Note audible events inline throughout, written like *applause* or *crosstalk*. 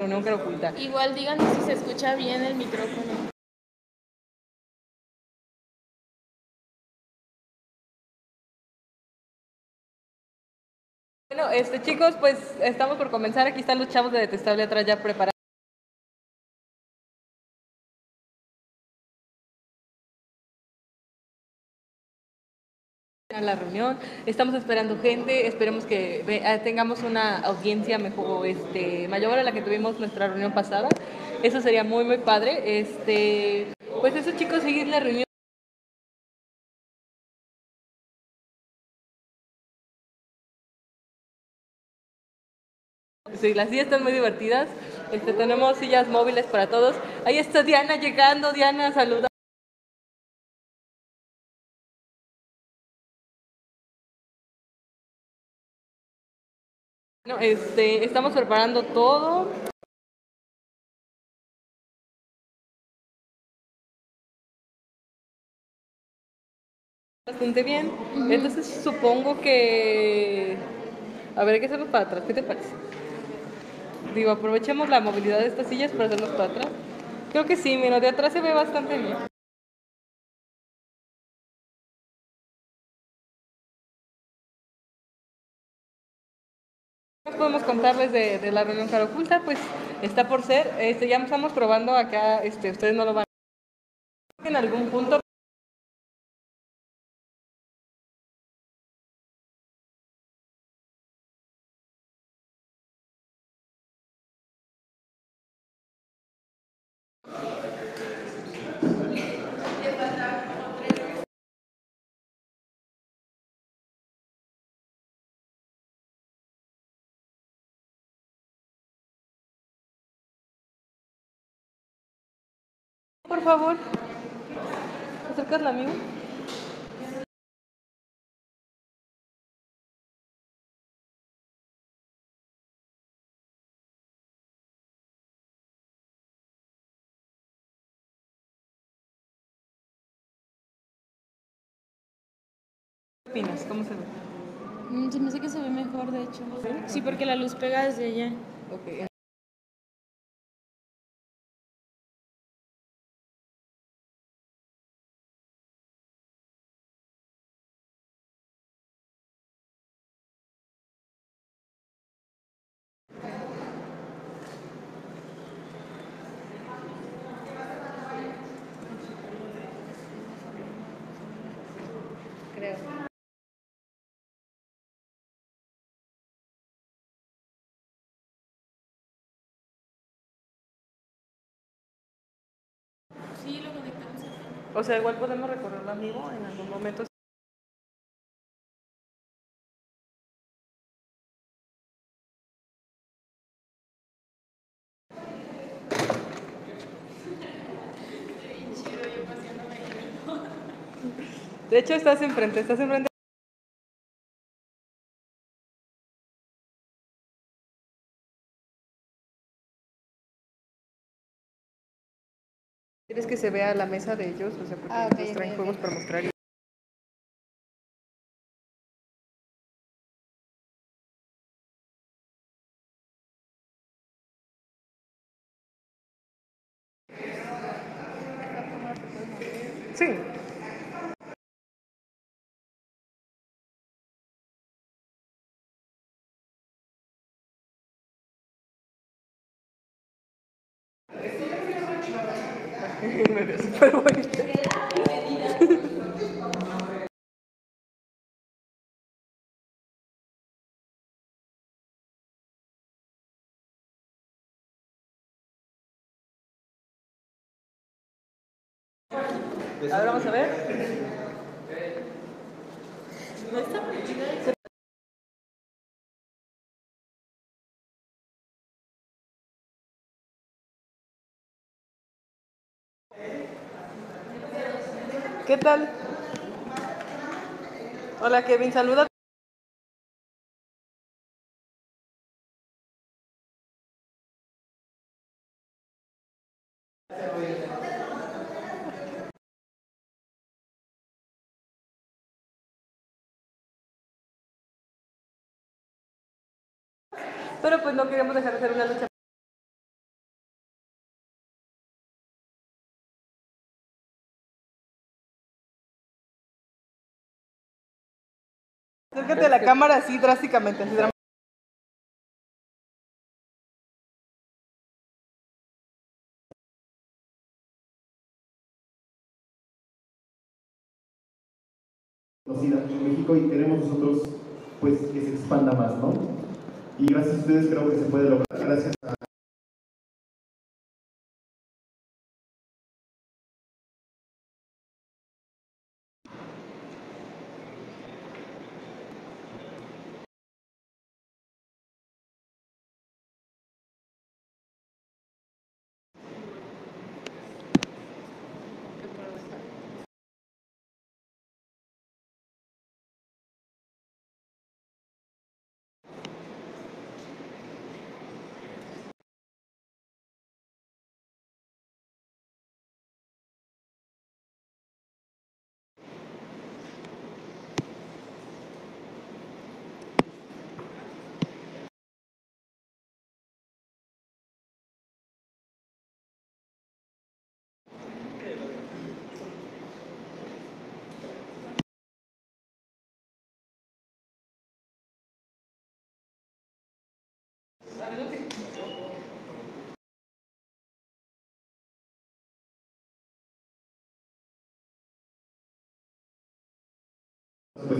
que oculta. Igual díganos si se escucha bien el micrófono. Bueno, este chicos, pues estamos por comenzar. Aquí están los chavos de Detestable atrás ya preparados. La reunión, estamos esperando gente, esperemos que eh, tengamos una audiencia mejor, este, mayor a la que tuvimos nuestra reunión pasada, eso sería muy muy padre, este, pues eso chicos, seguir la reunión. Sí, las sillas están muy divertidas. Este, tenemos sillas móviles para todos. Ahí está Diana llegando. Diana, saluda. Bueno, este, estamos preparando todo. Bastante bien. Entonces supongo que... A ver, hay que hacernos para atrás. ¿Qué te parece? Digo, aprovechemos la movilidad de estas sillas para hacernos para atrás. Creo que sí, mira, de atrás se ve bastante bien. Podemos contarles de, la reunión cara oculta, pues está por ser, este, ya estamos probando acá, este, ustedes no lo van a en algún punto. Por favor, acercas la amigo. ¿Qué opinas? ¿Cómo se ve? Mm, Se me hace que se ve mejor, de hecho. Sí, porque la luz pega desde allá. Ok. O sea, igual podemos recorrerlo amigo en algún momento. De hecho, estás enfrente, estás enfrente. ¿Quieres que se vea la mesa de ellos? O sea, porque Ah, ellos traen juegos para mostrar. y- Me veo súper bonita. A ver, vamos a ver. Tal? Hola Kevin, saluda. Pero pues no queremos dejar de hacer una lucha Acércate a la cámara así drásticamente. Así dram- conocida aquí en México y queremos nosotros pues que se expanda más, ¿no? Y gracias a ustedes creo que se puede lograr. Gracias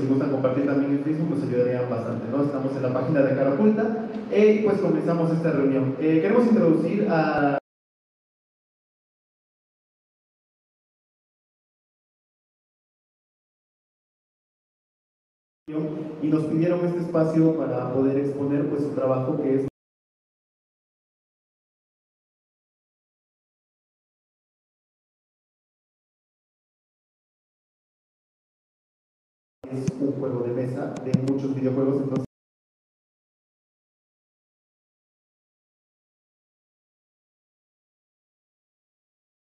si gustan compartir también en Facebook nos ayudarían bastante, ¿no? Estamos en la página de Cara Oculta eh, y pues comenzamos esta reunión. Eh, queremos introducir a y nos pidieron este espacio para poder exponer pues su trabajo que es es un juego de mesa de muchos videojuegos entonces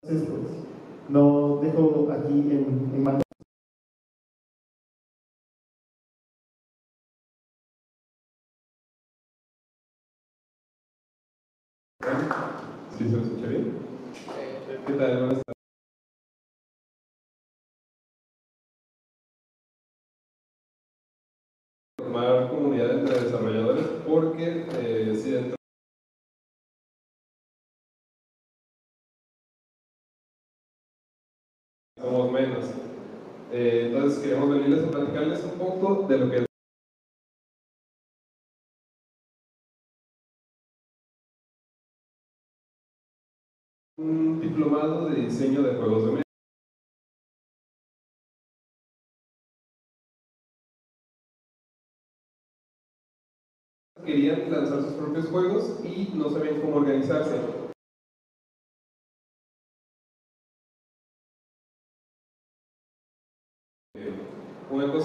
pues, lo dejo aquí en, en manos ¿Sí se me escucha bien? ¿Qué tal? Buenas tardes. Formar comunidad entre desarrolladores porque eh, si dentro somos menos. Queremos venirles a platicarles un poco de lo que es un diplomado de diseño de juegos de mesa. Querían lanzar sus propios juegos y no sabían cómo organizarse.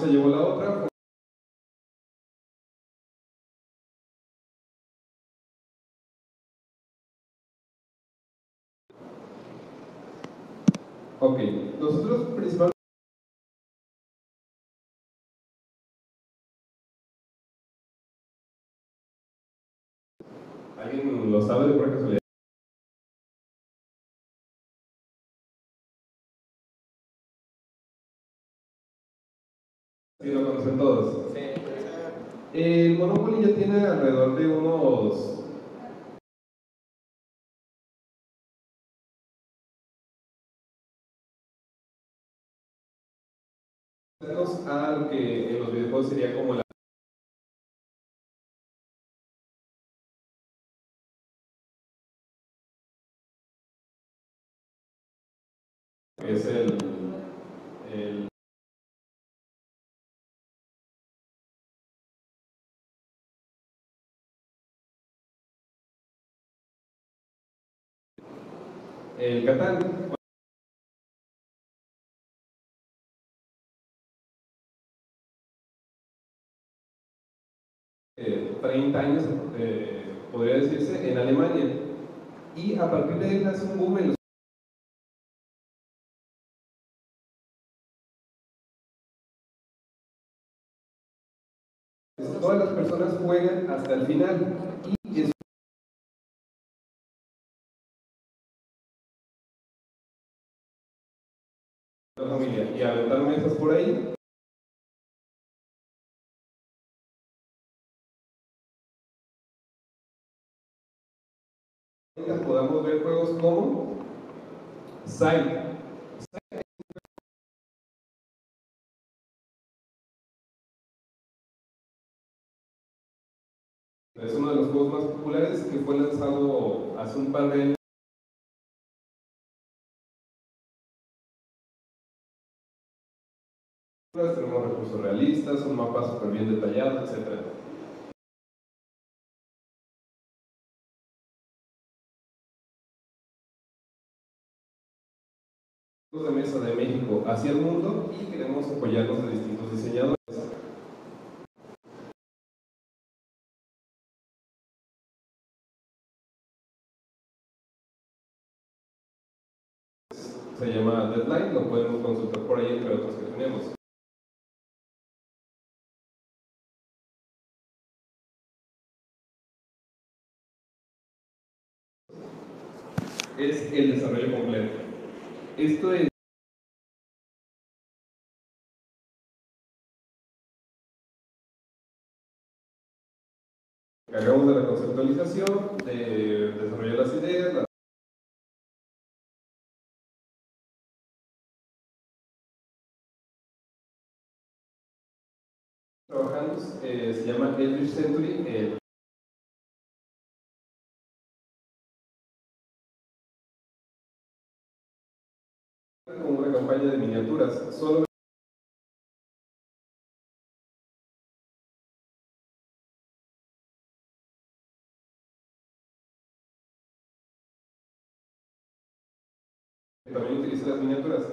Cosa llevó la otra. Ok, nosotros principalmente ¿Alguien lo sabe de por casualidad? Conocen todos. El Monopoly ya tiene alrededor de unos a lo que en los videojuegos sería como la el Catán. Eh, 30 años, eh, podría decirse, en Alemania. Y a partir de ahí nace un boom los Todas las personas juegan hasta el final y aventar mesas por ahí. Podamos ver juegos como Side. Es uno de los juegos más populares que fue lanzado hace un par de años. Recursos realistas, un mapa súper bien detallado, etc. de mesa de México hacia el mundo y queremos apoyarnos de distintos diseñadores. Se llama Deadline, lo podemos consultar por ahí entre otros que tenemos. Es el desarrollo completo. Esto es Cargamos de la conceptualización, de desarrollar las ideas, la trabajando eh, se llama Eldritch Century. Eh, las miniaturas.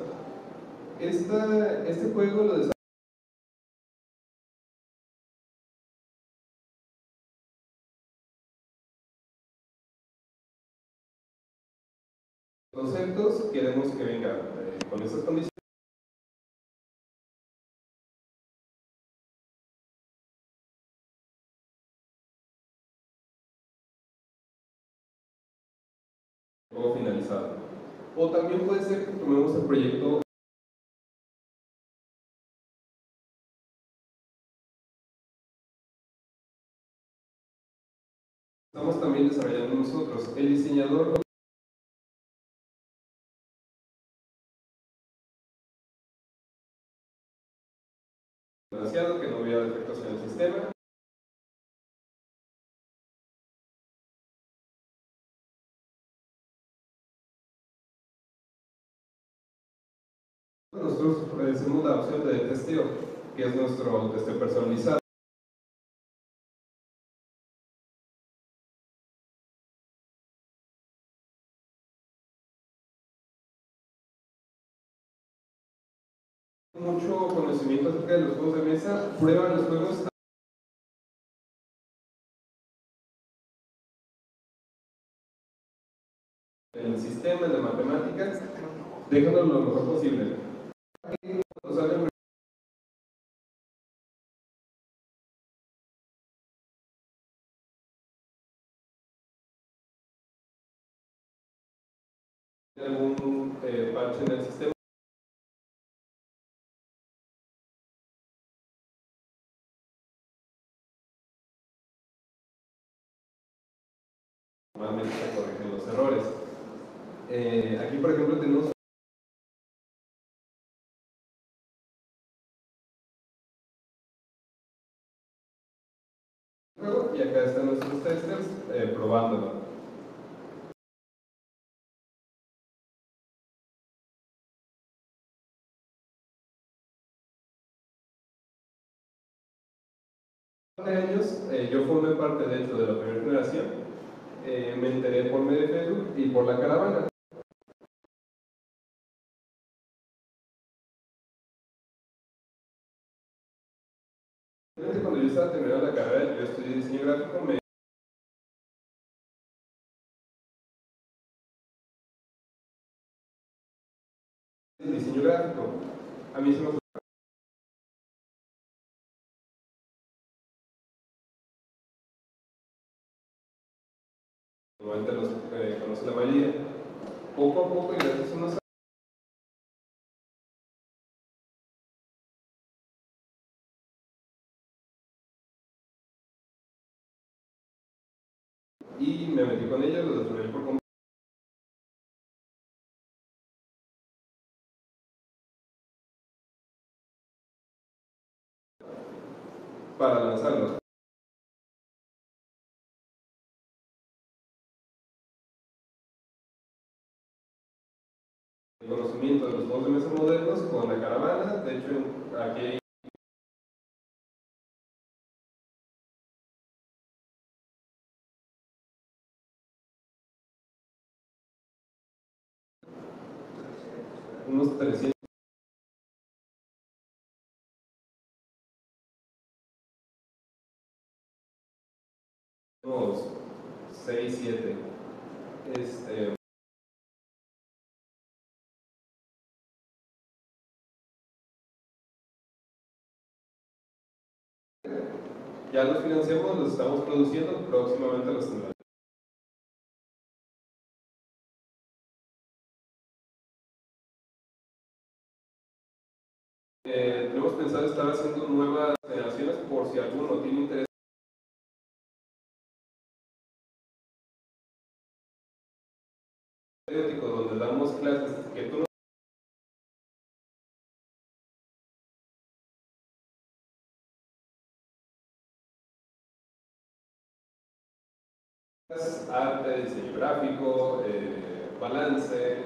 Esta, este juego lo conceptos, queremos que venga eh, con esas condiciones. Juego finalizado. O también puede ser que tomemos el proyecto Estamos también desarrollando nosotros. El diseñador que no hubiera defectos en el sistema. Nosotros ofrecemos la opción de testeo, que es nuestro testeo personalizado. mucho conocimiento acerca de los juegos de mesa, prueban los juegos en el sistema, de matemáticas, déjanos lo mejor posible. Algún eh, parche en el sistema normalmente se corrigen los errores. Eh, aquí, por ejemplo, tenemos y acá están nuestros testers eh, probándolo. de años, eh, yo formé parte de hecho de la primera generación eh, me enteré por medio de y por la caravana. Estaba terminando la carrera, yo estudié diseño gráfico, me diseño gráfico. A mí se me normalmente los eh, conoce la mayoría. Poco a poco y gracias a unos Para lanzarlos. El conocimiento de los juegos de mesa modernos con la caravana, de hecho aquí hay 6, 7 este ya los financiamos, los estamos produciendo, próximamente los tendrán. Eh, tenemos pensado estar haciendo nuevas generaciones por si alguno tiene interés. Periódico donde damos clases que tú no arte, diseño gráfico, eh, balance,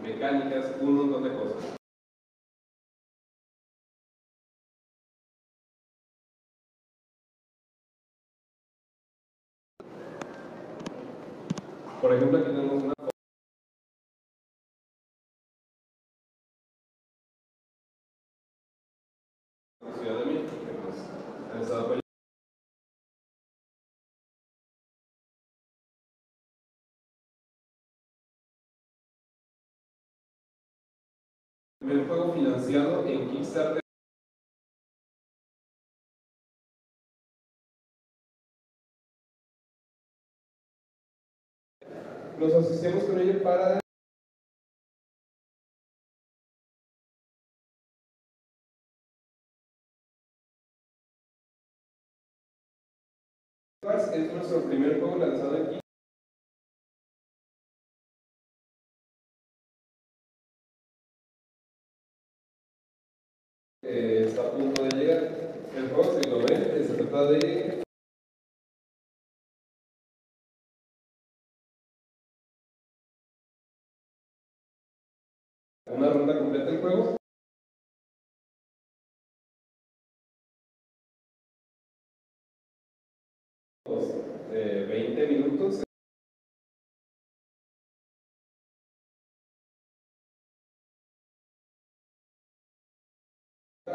mecánicas, un montón de cosas. Por ejemplo, aquí Primer juego financiado en Kickstarter. Nos asociamos con ello para es nuestro primer juego lanzado aquí. Está a punto de llegar. El lo ven, se trata de una ronda completa del juego.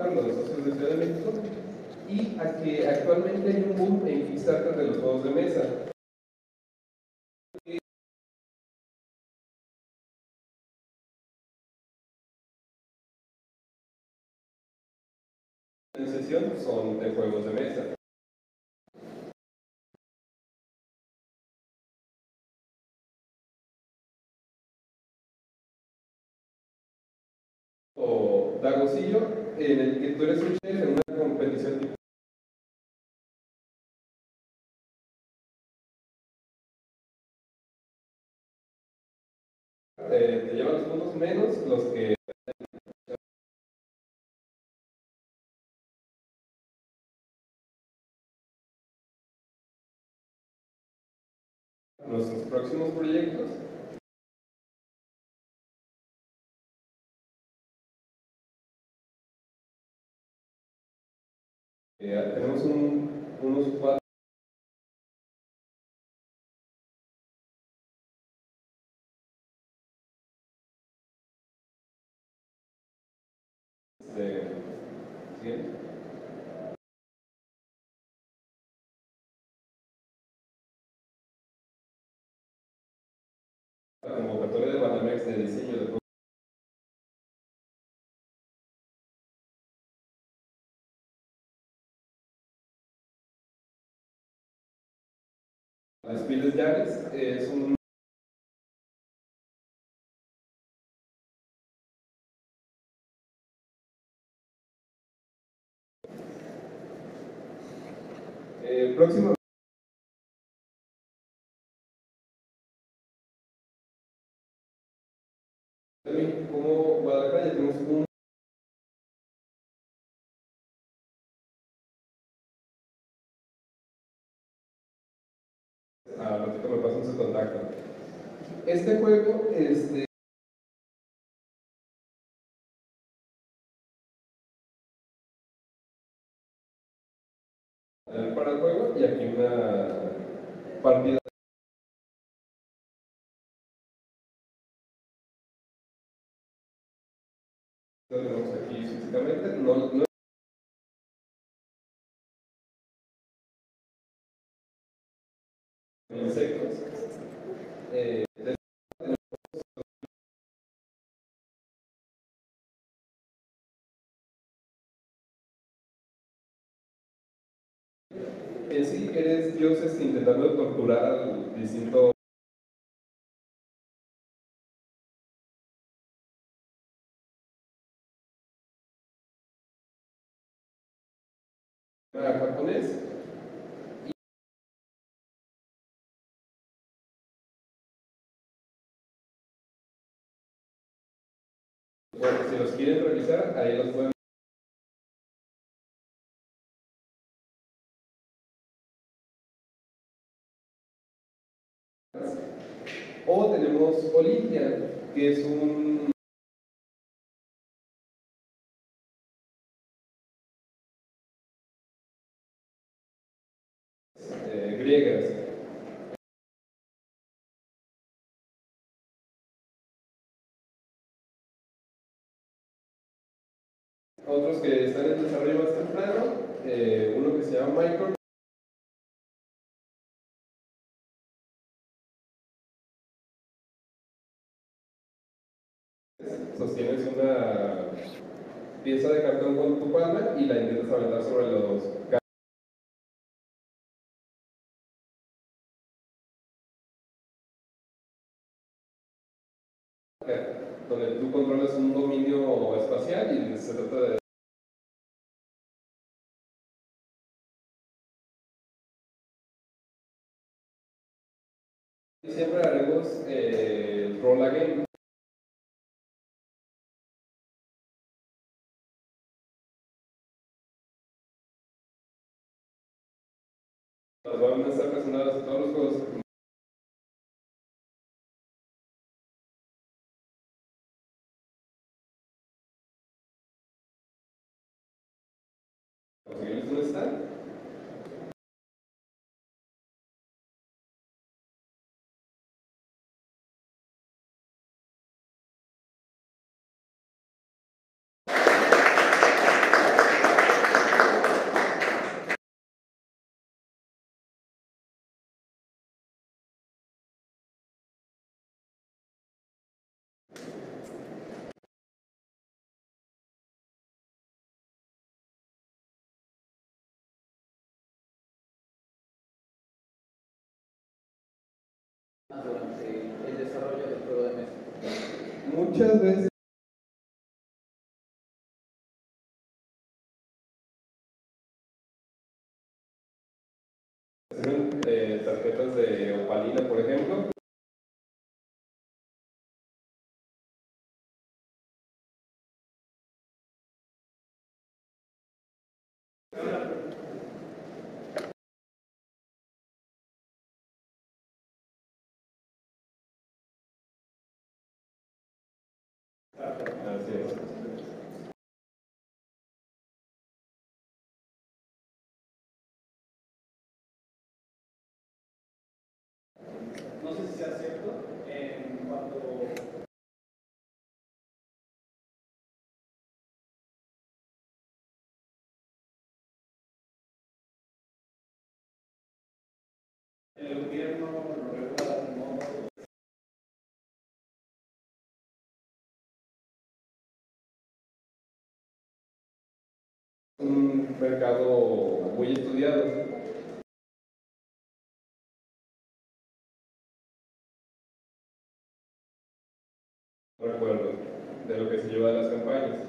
Los socios de Ciudad de México y a que actualmente hay un boom en Kickstarter de los juegos de mesa. En sesión son de juegos de mesa. o Dagosillo, en el que tú eres un chef en una competición tipo. Eh, te llevan los puntos menos los que nuestros próximos proyectos Eh, tenemos un, unos cuatro este, ¿sí? La convocatoria de Banamex de diseño de Las pieles de Ares eh, son Eh, próximo. Como Guadalajara ya tenemos un su contacto. Este juego, este, para el juego y aquí una partida aquí físicamente insectos eh, eres dioses intentando torturar al distinto japonés Si los quieren revisar, ahí los pueden O tenemos Olimpia, que es un Que están en desarrollo más temprano, eh, uno que se llama Micro, sostienes una pieza de cartón con tu palma y la intentas aventar sobre los donde tú controlas un dominio espacial y se trata de siempre haremos eh, el roll again Las van a estar relacionadas a todos los juegos. Durante el desarrollo del juego de mesa. Muchas veces un mercado muy estudiado. Recuerdo de lo que se lleva a las campañas.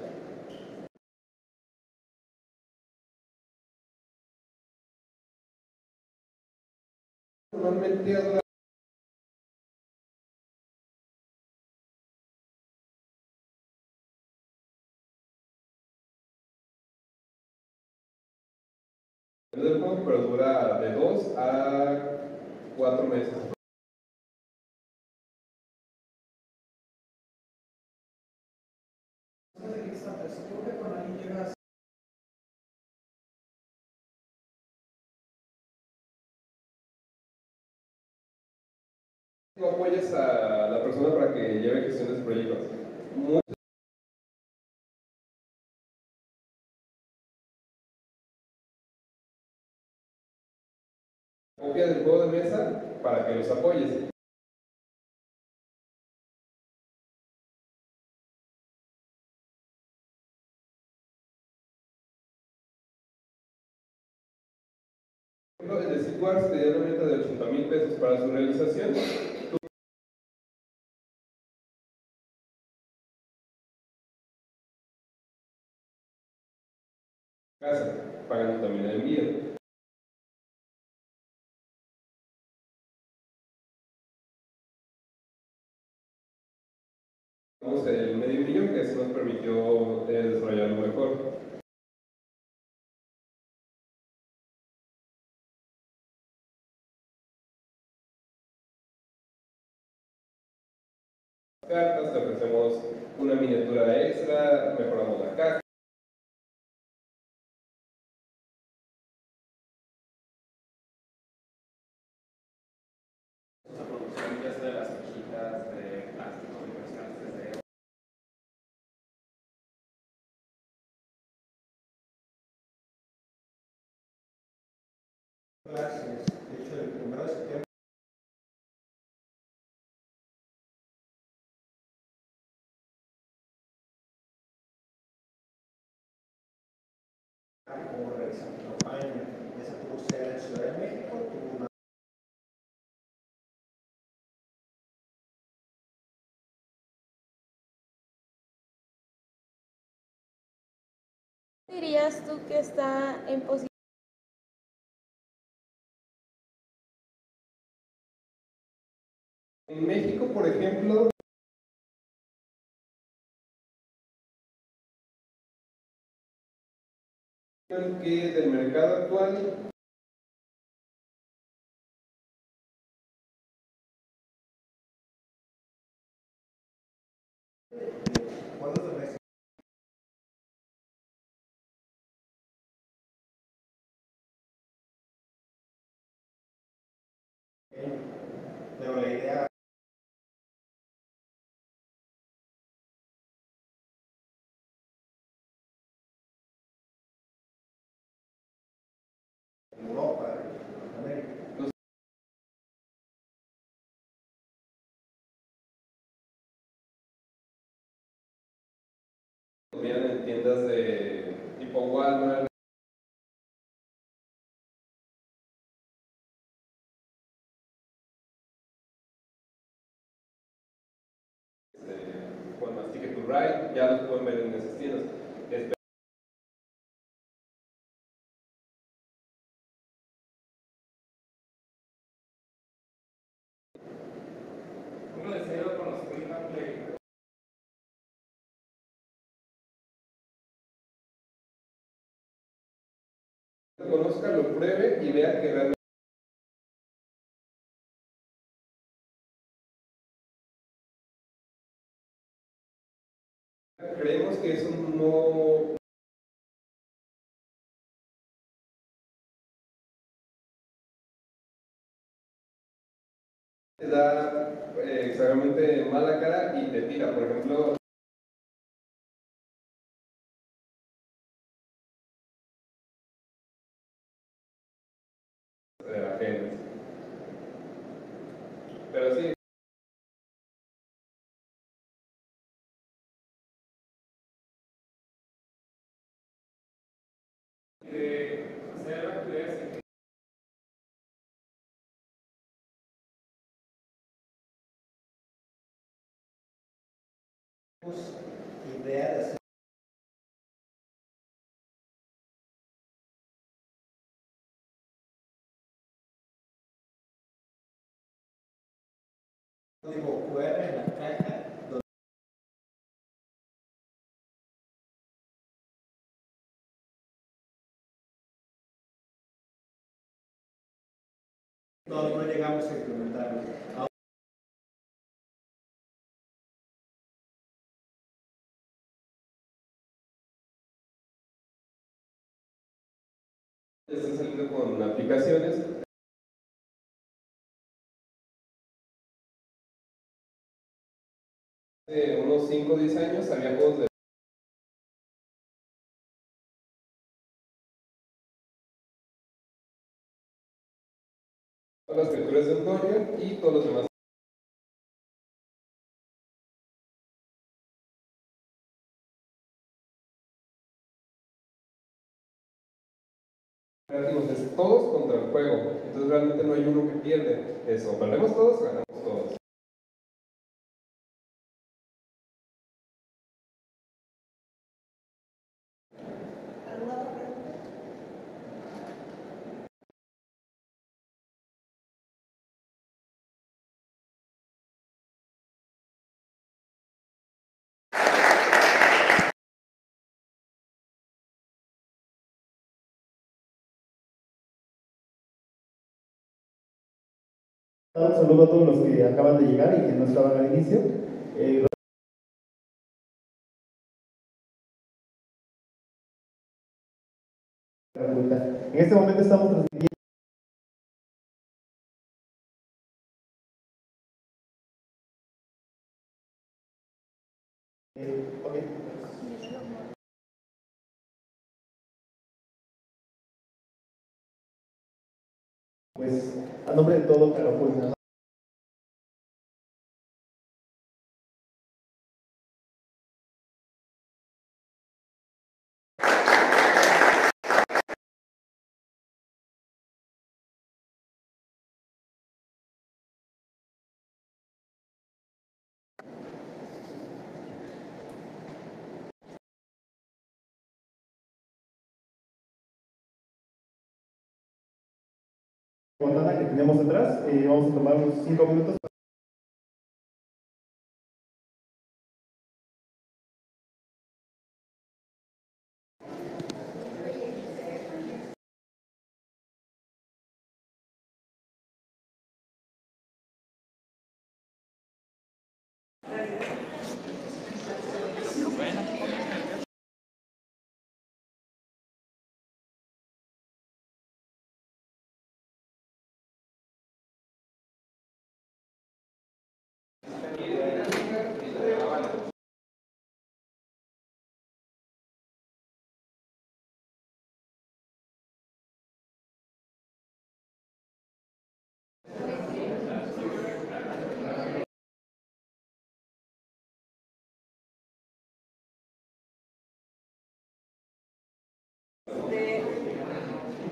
Normalmente ha durado del juego, pero dura de 2 a cuatro meses. No apoyas a la persona para que lleve gestión de su proyecto. Muy- Copia del juego de mesa para que los apoyes. El de Sequars te dio una meta de 80 mil pesos para su realización. Pagando también el envío. El medio millón que se nos permitió eh, desarrollarlo mejor. cartas, ofrecemos una miniatura extra, mejoramos la caja. Como realizando campaña. Esa tuvo sede en Ciudad de México, tuvo una dirías tú que está en posición? En México, por ejemplo, que del mercado actual tiendas de tipo Walmart, este, con más Ticket to Ride, ya los pueden ver en esas tiendas. Espe- ¿Cómo les ha ido con los Quick and Play? Conozca, lo pruebe y vea que realmente creemos que es un no da eh, exageradamente mala cara y te tira, por ejemplo, de la gente. Pero sí, De hacer actividades en de hacer código QR en la caja donde No, no llegamos a implementarlo. Con aplicaciones. Hace unos 5 o 10 años había juegos de las criaturas de dungeon y todos los demás. Todos contra el juego, entonces realmente no hay uno que pierde. Eso, perdemos todos, ganamos todos. Un saludo a todos los que acaban de llegar y que no estaban al inicio. Eh, en este momento estamos transmitiendo. Eh. Pues a nombre de todo, pero pues que tenemos atrás, eh, vamos a tomar unos 5 minutos.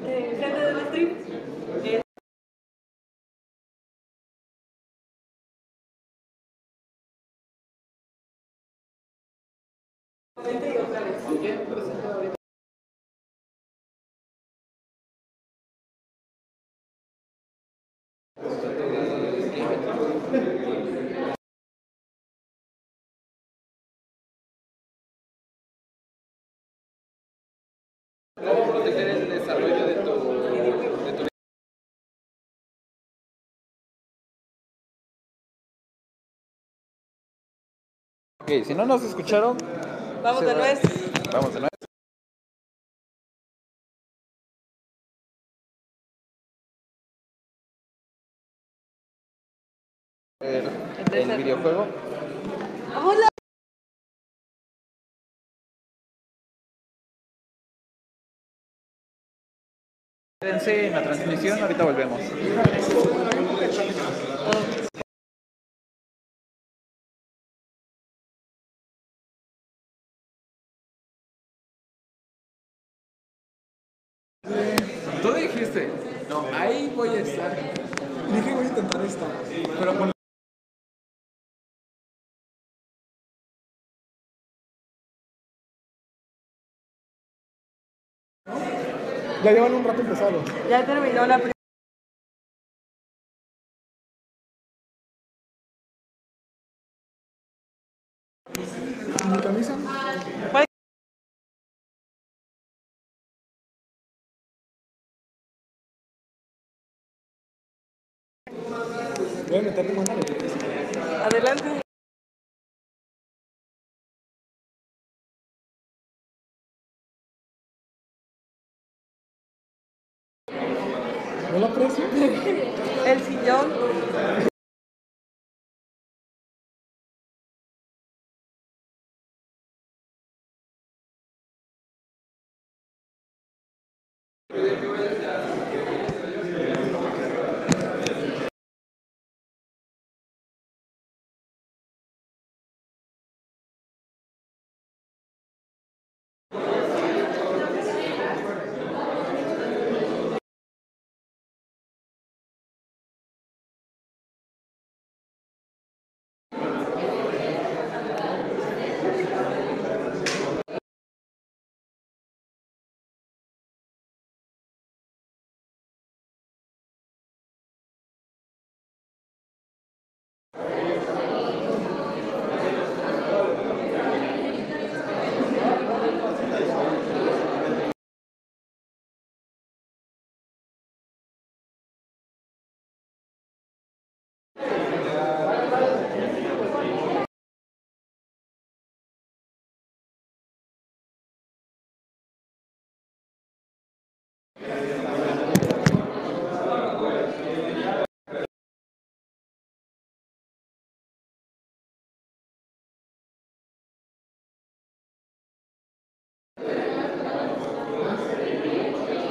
De gente del stream. Eh, proteger el desarrollo de tu, de tu Ok, si no nos escucharon, Vamos de nuez. Vamos de nuez. El, el videojuego. Quédense en la transmisión, ahorita volvemos. Tú dijiste, no, ahí voy a estar. Dije, voy a intentar esto. Pero Ya llevan un rato empezado. Ya terminó la primera. ¿Mi camisa? Voy a meterle mano. Adelante.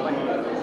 like that.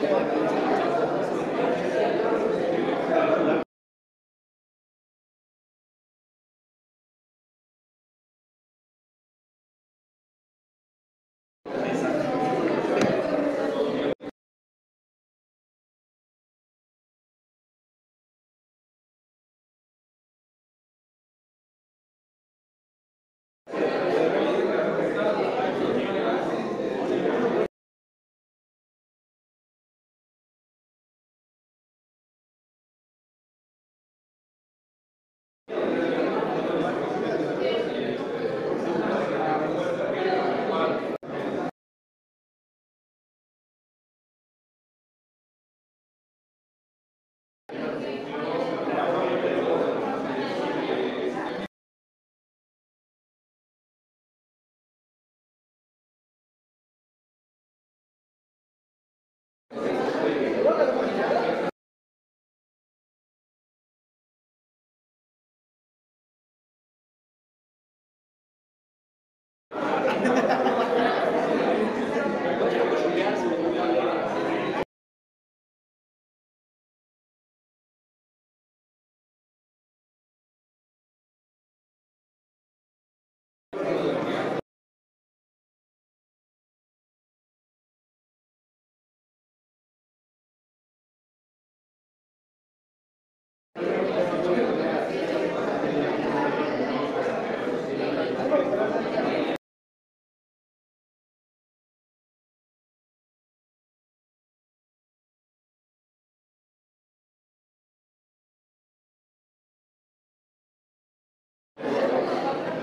Gracias.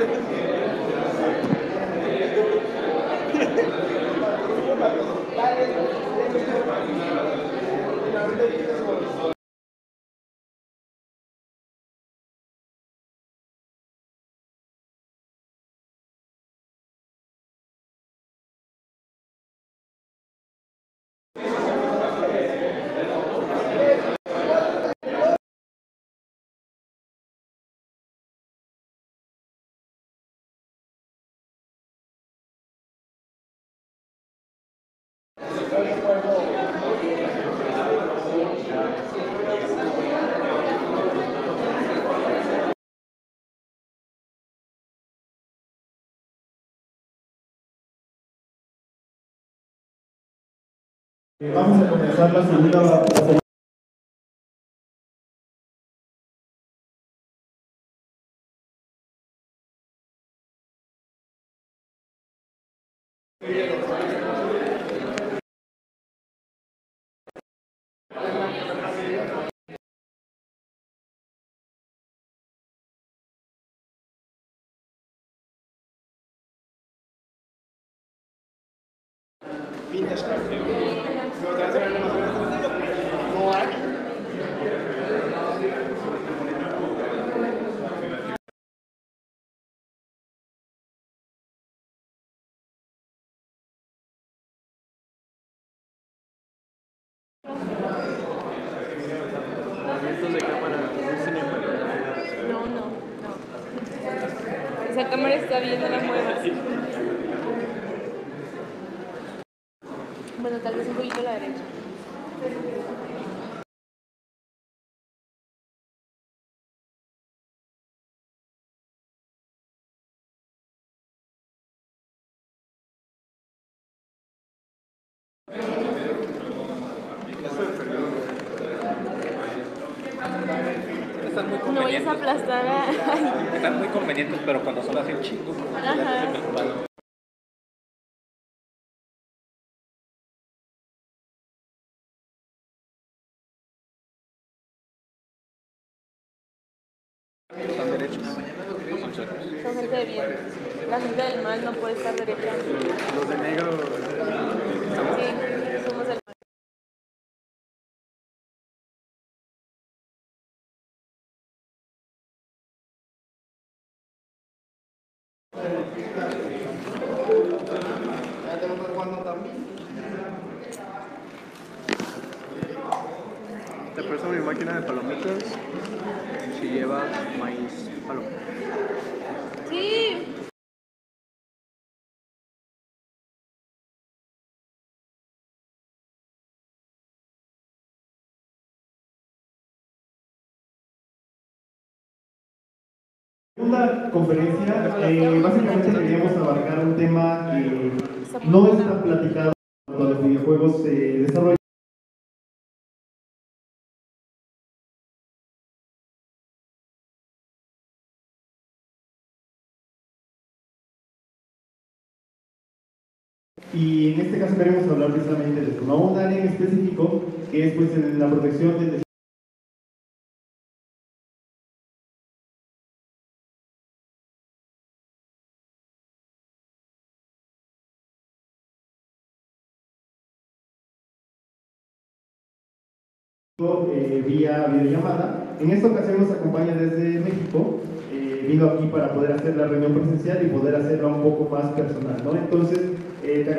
Eh, Vamos a comenzar la segunda la segunda No, no, no. Bien, no la. Bueno, tal vez un poquito a la derecha. Están muy No vayas a convenientes. aplastar a... *laughs* Están muy convenientes, pero cuando son así chicos. Ajá. Están derechos. Son gente de bien. La gente del mal no puede estar derecha. Los de negro. Te presto mi máquina de palomitas si lleva maíz paloma. Sí. segunda conferencia, eh, básicamente queríamos abarcar un tema que no está platicado cuando los videojuegos se desarrollan. Y en este caso queremos hablar precisamente de esto, no un área en específico, que es pues la protección del eh, vía videollamada. En esta ocasión nos acompaña desde México. eh, vino aquí para poder hacer la reunión presencial y poder hacerla un poco más personal, ¿no? Entonces, eh, te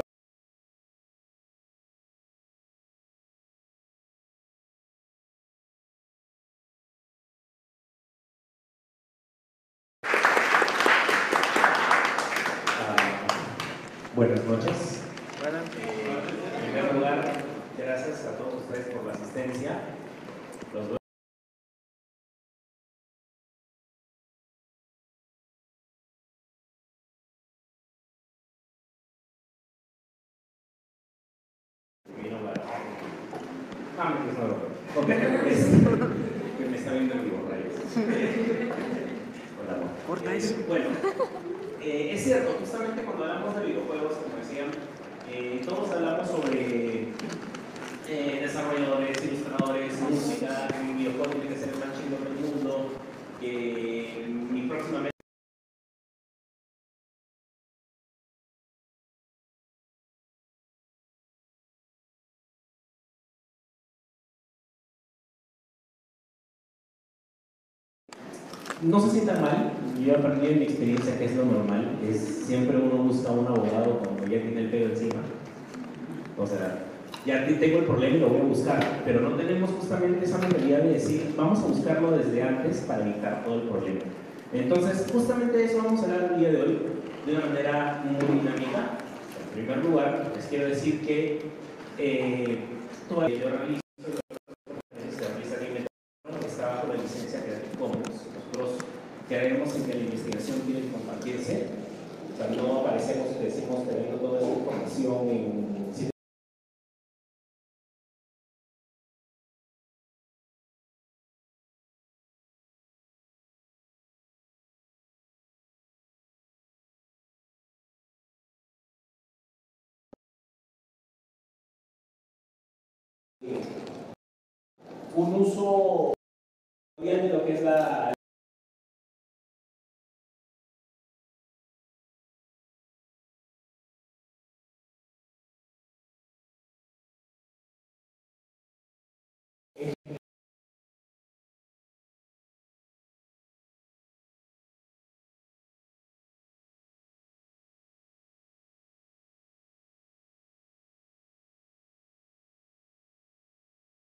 Buenas noches. Eh, en primer lugar, gracias a todos ustedes por la asistencia. Los dos- Vino la- Ah, pues no. Ok, este, me está viendo en vivo, rayos. Hola, amor. Corta eso. Bueno, eh, es cierto, justamente cuando hablamos de videojuegos, como decían, eh, todos hablamos sobre eh, desarrolladores, ilustradores, música, mi videojuego tiene que ser el más chido del mundo, eh, mi próximamente no se sientan mal, yo aprendí en mi experiencia que es lo normal, es siempre uno busca un abogado cuando ya tiene el pedo encima. O sea, ya te- tengo el problema y lo voy a buscar, pero no tenemos justamente esa mentalidad de decir, vamos a buscarlo desde antes para evitar todo el problema. Entonces, justamente eso vamos a hablar el día de hoy, de una manera muy dinámica. En primer lugar, les quiero decir que eh, que yo realizo, se realiza en inventario, está bajo la licencia Creative Commons. Nosotros creemos en que la investigación tiene que compartirse. O sea, no aparecemos y decimos teniendo toda esa información en un uso bien de lo que es la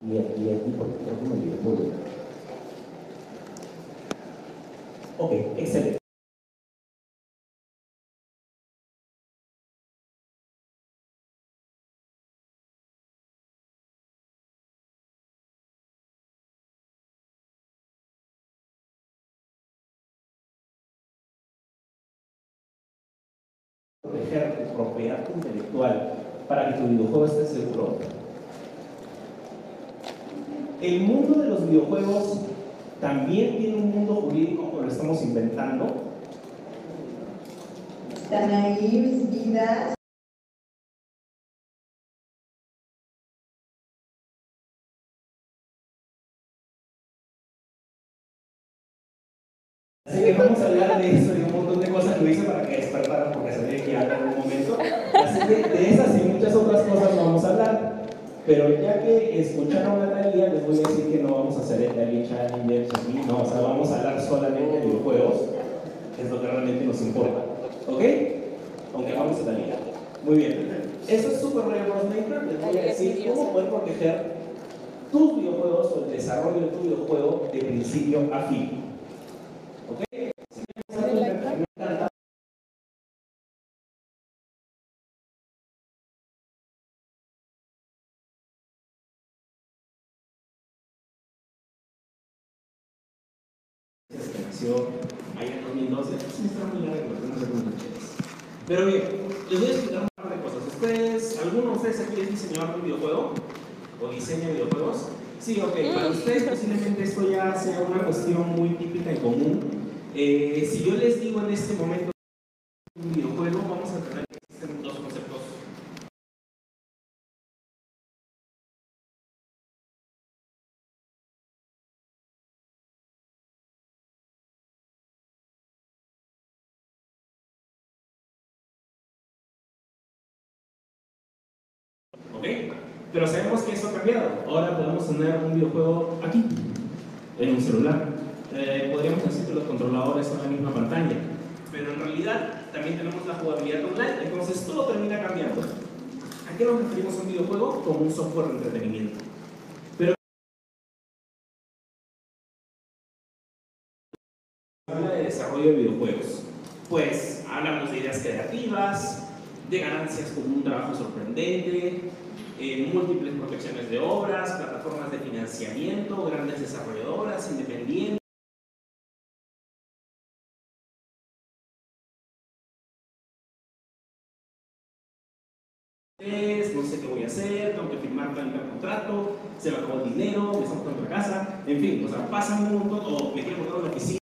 y aquí, aquí, porque creo que me olvidé. Muy bien. Ok, excelente. proteger tu propiedad intelectual para que tu videojuego esté seguro. El mundo de los videojuegos también tiene un mundo jurídico como lo estamos inventando. Están ahí mis vidas. Así que vamos a hablar de eso y un montón de cosas que hice para que despertaran porque sabía que iba en algún momento. Así que de esas y muchas otras cosas vamos a hablar. Pero ya que escucharon a Natalia, les voy a decir que no vamos a hacer el Daily Challenge aquí, no, o sea, vamos a hablar solamente de videojuegos, que es lo que realmente nos importa. ¿Ok? Aunque vamos a Natalia. Muy bien. Esto es Super Mario Bros. Maker. Les voy a decir cómo poder proteger tus videojuegos o el desarrollo de tu videojuego de principio a fin. Nació ahí en 2012, es una historia muy larga no sé cómo. Pero bien, les voy a explicar un par de cosas. ¿Ustedes, alguno de ustedes aquí es diseñador de un videojuego? ¿O diseña videojuegos? Sí, ok. Para ustedes posiblemente esto ya sea una cuestión muy típica y común. Eh, si yo les digo en este momento un videojuego, Pero sabemos que eso ha cambiado. Ahora podemos tener un videojuego aquí, en un celular. Eh, podríamos decir que los controladores son la misma pantalla. Pero en realidad también tenemos la jugabilidad online, entonces todo termina cambiando. ¿A qué nos referimos a un videojuego? Como un software de entretenimiento. Pero habla de desarrollo de videojuegos. Pues hablamos de ideas creativas, de ganancias con un trabajo sorprendente, eh, múltiples protecciones de obras, plataformas de financiamiento, grandes desarrolladoras, independientes. no sé qué voy a hacer, tengo que firmar tal contrato, se me acabó el dinero, me estamos en la casa, en fin, o sea, pasan un montón, o me quiero oficina.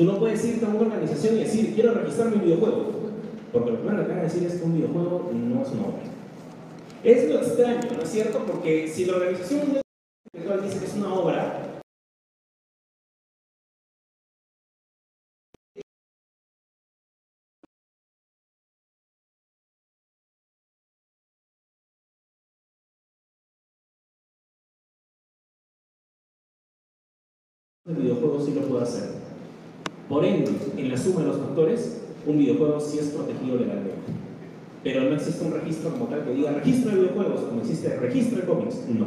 Tú no puedes irte a una organización y decir, quiero registrar mi videojuego. Porque lo primero que van a decir es que un videojuego no es una obra. Es lo extraño, ¿no es cierto? Porque si la organización mundial dice que es una obra, el videojuego sí lo puede hacer. Por ende, en la suma de los factores, un videojuego sí es protegido legalmente. Pero no existe un registro como tal que diga registro de videojuegos, como existe registro de cómics. No.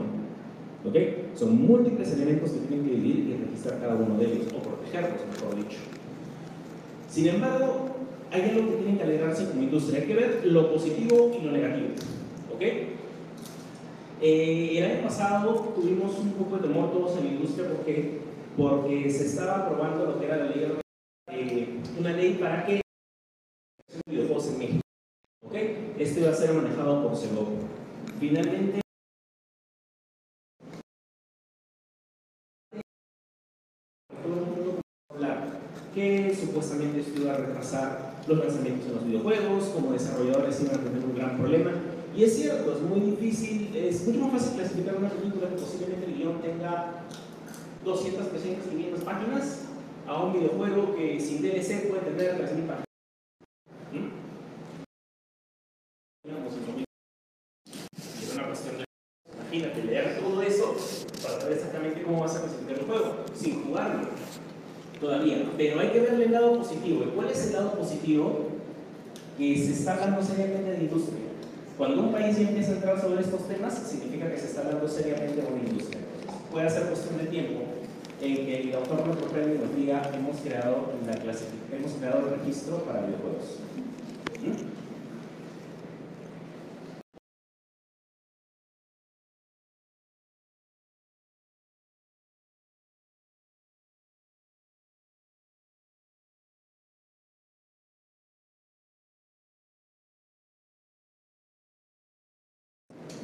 ¿Ok? Son múltiples elementos que tienen que dividir y registrar cada uno de ellos, o protegerlos, mejor dicho. Sin embargo, hay algo que tienen que alegrarse como industria. Hay que ver lo positivo y lo negativo. ¿Ok? Eh, el año pasado tuvimos un poco de temor todos en la industria porque, porque se estaba aprobando lo que era la ley, eh, una ley para que videojuegos en México. ¿Ok? Este va a ser manejado por Celob. Finalmente, que supuestamente esto iba a retrasar los lanzamientos en los videojuegos, como desarrolladores iban a tener un gran problema. Y es cierto, es muy difícil, es mucho más fácil clasificar una película que posiblemente el guion tenga 200, 300, 500 páginas a un videojuego que sin DLC puede tener 3.000 páginas. Es una cuestión de, imagínate, leer todo eso para saber exactamente cómo vas a clasificar el juego, sin jugarlo todavía. Pero hay que verle el lado positivo. ¿Y cuál es el lado positivo? Que se está hablando seriamente de industria. Cuando un país ya empieza a entrar sobre estos temas, significa que se está hablando seriamente de una industria. Puede ser cuestión de tiempo en que el autor nuestro premio nos diga hemos creado la clasificación, hemos creado el registro para videojuegos. ¿Mm?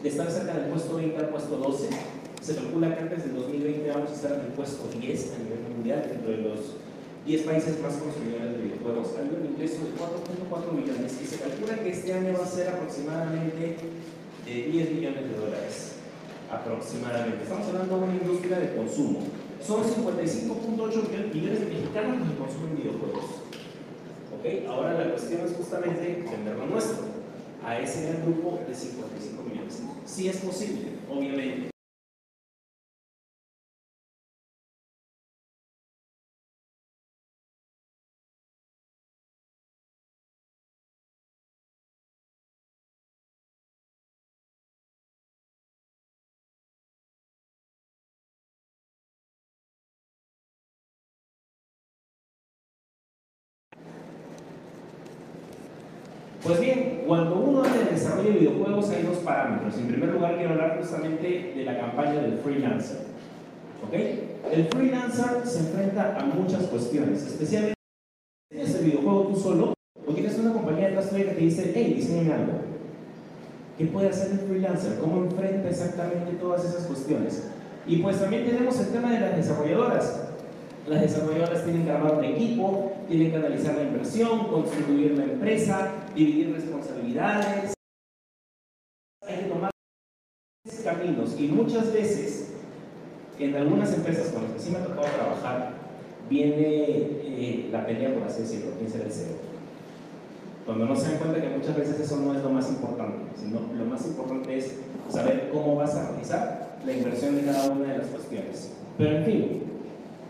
estar cerca del puesto 20 al puesto 12. Se calcula que antes del 2020 vamos a estar en el puesto 10 a nivel mundial, dentro de los 10 países más consumidores de videojuegos. Hay un ingreso de 4.4 millones y se calcula que este año va a ser aproximadamente de 10 millones de dólares. Aproximadamente. Estamos hablando de una industria de consumo. Son 55.8 millones de mexicanos que consumen videojuegos. ¿Ok? Ahora la cuestión es justamente vender lo nuestro a ese gran grupo de 55 millones. Sí es posible, obviamente. Pues bien, cuando uno habla de desarrollo de videojuegos hay dos parámetros. En primer lugar, quiero hablar justamente de la campaña del freelancer. ¿Ok? El freelancer se enfrenta a muchas cuestiones, especialmente si tienes el videojuego tú solo o tienes una compañía detrás tuya que te dice, hey, diseñame algo. ¿Qué puede hacer el freelancer? ¿Cómo enfrenta exactamente todas esas cuestiones? Y pues también tenemos el tema de las desarrolladoras. Las desarrolladoras tienen que armar un equipo, tienen que analizar la inversión, constituir la empresa, dividir responsabilidades. Hay que tomar caminos y muchas veces en algunas empresas con las que sí me ha tocado trabajar viene eh, la pelea por así decirlo, quién será el CEO. Cuando no se dan cuenta que muchas veces eso no es lo más importante, sino lo más importante es saber cómo vas a realizar la inversión de cada una de las cuestiones. Pero en fin,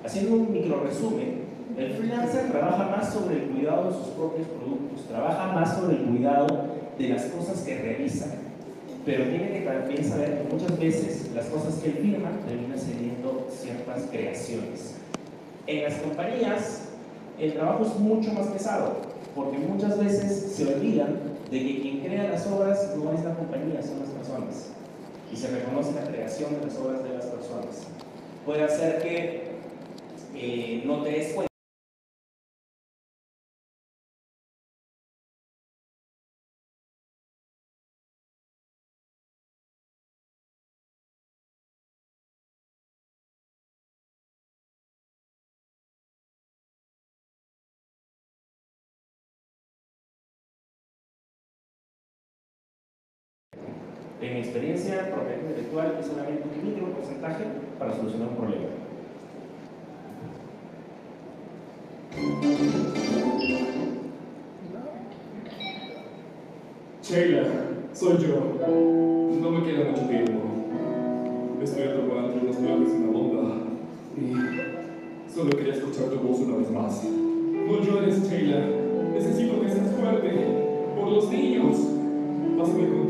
haciendo un micro resumen, el freelancer trabaja más sobre el cuidado de sus propios productos, trabaja más sobre el cuidado de las cosas que realiza, pero tiene que también saber que muchas veces las cosas que él firma terminan siendo ciertas creaciones. En las compañías el trabajo es mucho más pesado, porque muchas veces se olvidan de que quien crea las obras no es la compañía, son las personas. Y se reconoce la creación de las obras de las personas. Puede hacer que eh, no te des cuenta En mi experiencia, propiedad intelectual es solamente un mínimo porcentaje para solucionar un problema. Sheila, soy yo. No me queda mucho tiempo. Estoy atrapado entre los bloques de una bomba. Y solo quería escuchar tu voz una vez más. No llores, Sheila. Necesito que seas fuerte. Por los niños. Pásame con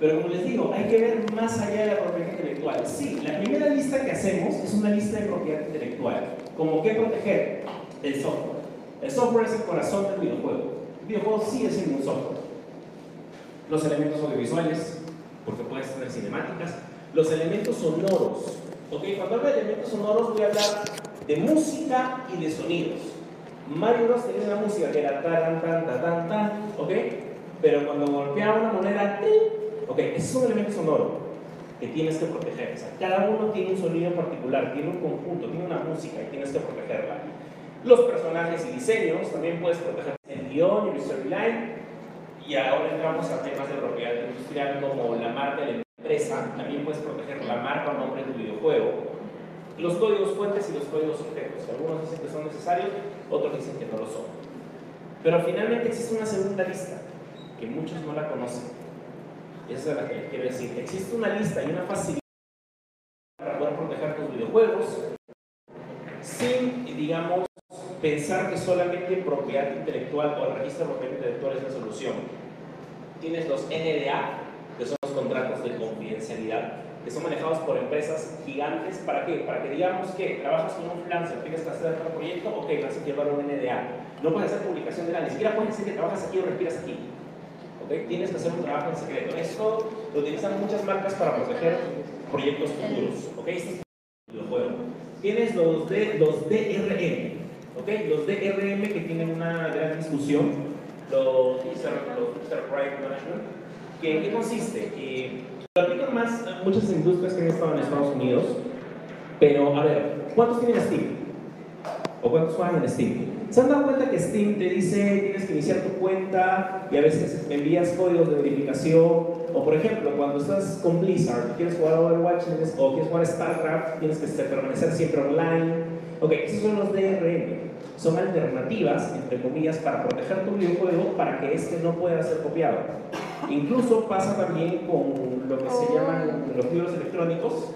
Pero como les digo, hay que ver más allá de la propiedad intelectual. Sí, la primera lista que hacemos es una lista de propiedad intelectual. Como qué proteger el software. El software es el corazón del videojuego. El videojuego sigue siendo un software. Los elementos audiovisuales, porque puedes tener cinemáticas. Los elementos sonoros. ¿ok? Cuando hablo de elementos sonoros voy a hablar de música y de sonidos. Mario Bros tenía una música que era tan, tan, tan, tan, tan, ¿ok? Pero cuando golpeaba una moneda, ¡ting! Ok, ese es un elemento sonoro que tienes que proteger. Cada uno tiene un sonido particular, tiene un conjunto, tiene una música y tienes que protegerla. Los personajes y diseños, también puedes proteger el guion y el storyline. Y ahora entramos a temas de propiedad industrial como la marca de la empresa. También puedes proteger la marca o nombre de tu videojuego. Los códigos fuentes y los códigos objetos. Algunos dicen que son necesarios, otros dicen que no lo son. Pero finalmente existe una segunda lista, que muchos no la conocen. Esa es la que les quiero decir. Existe una lista y una facilidad para poder proteger tus videojuegos sin, digamos, pensar que solamente propiedad intelectual o el registro de propiedad intelectual es la solución. Tienes los NDA, que son los contratos de confidencialidad, que son manejados por empresas gigantes. ¿Para qué? Para que digamos que trabajas con un freelancer, tienes que hacer otro proyecto, ok, vas a llevar un NDA. No puedes hacer publicación de nada, ni siquiera puedes decir que trabajas aquí o respiras aquí. Tienes que hacer un trabajo en secreto. Esto lo utilizan muchas marcas para proteger proyectos futuros. ¿ok? Este videojuego. Tienes los, los DRM. ¿ok? Los DRM que tienen una gran discusión. Los User, los Right Management. ¿Que, ¿En qué consiste? Lo aplican más a muchas industrias que han estado en Estados Unidos. Pero, a ver, ¿cuántos tienen Steam? ¿O cuántos juegan en Steam? ¿Se han dado cuenta que Steam te dice tienes que iniciar tu cuenta y a veces envías códigos de verificación? O por ejemplo, cuando estás con Blizzard, quieres jugar a Overwatch o quieres jugar a StarCraft, tienes que permanecer siempre online. Ok, esos son los DRM. Son alternativas, entre comillas, para proteger tu videojuego para que este no pueda ser copiado. Incluso pasa también con lo que se llaman los libros electrónicos,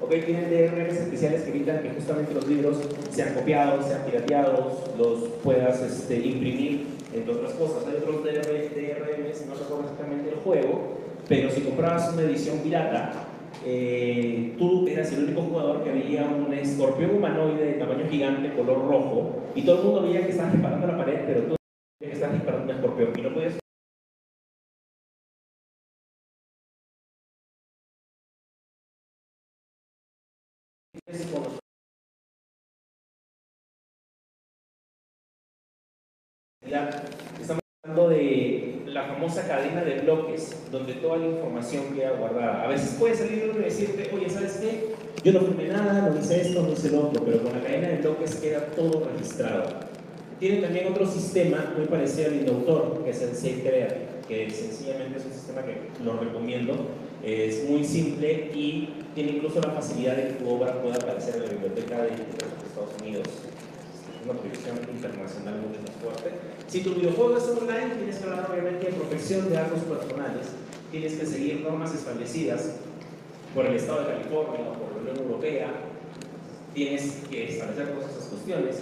¿ok? Tienen DRMs especiales que evitan que justamente los libros sean copiados, sean pirateados, los puedas este, imprimir, entre otras cosas. Hay otros DRMs, no recuerdo exactamente el juego, pero si comprabas una edición pirata, eh, tú eras el único jugador que veía un escorpión humanoide de tamaño gigante, color rojo, y todo el mundo veía que estabas disparando a la pared, pero tú Estamos hablando de la famosa cadena de bloques, donde toda la información queda guardada. A veces puede salir uno y decirte, oye, ¿sabes qué? Yo no firmé nada, no hice esto, no hice lo otro, pero con la cadena de bloques queda todo registrado. Tiene también otro sistema muy parecido al Indautor, que es el SafeCrea, que sencillamente es un sistema que lo recomiendo, Es muy simple y tiene incluso la facilidad de que tu obra pueda aparecer en la biblioteca de los Estados Unidos. Una internacional mucho más fuerte. Si tu videojuego es online, tienes que hablar obviamente de protección de datos personales. Tienes que seguir normas establecidas por el Estado de California o por la Unión Europea. Tienes que establecer todas esas cuestiones.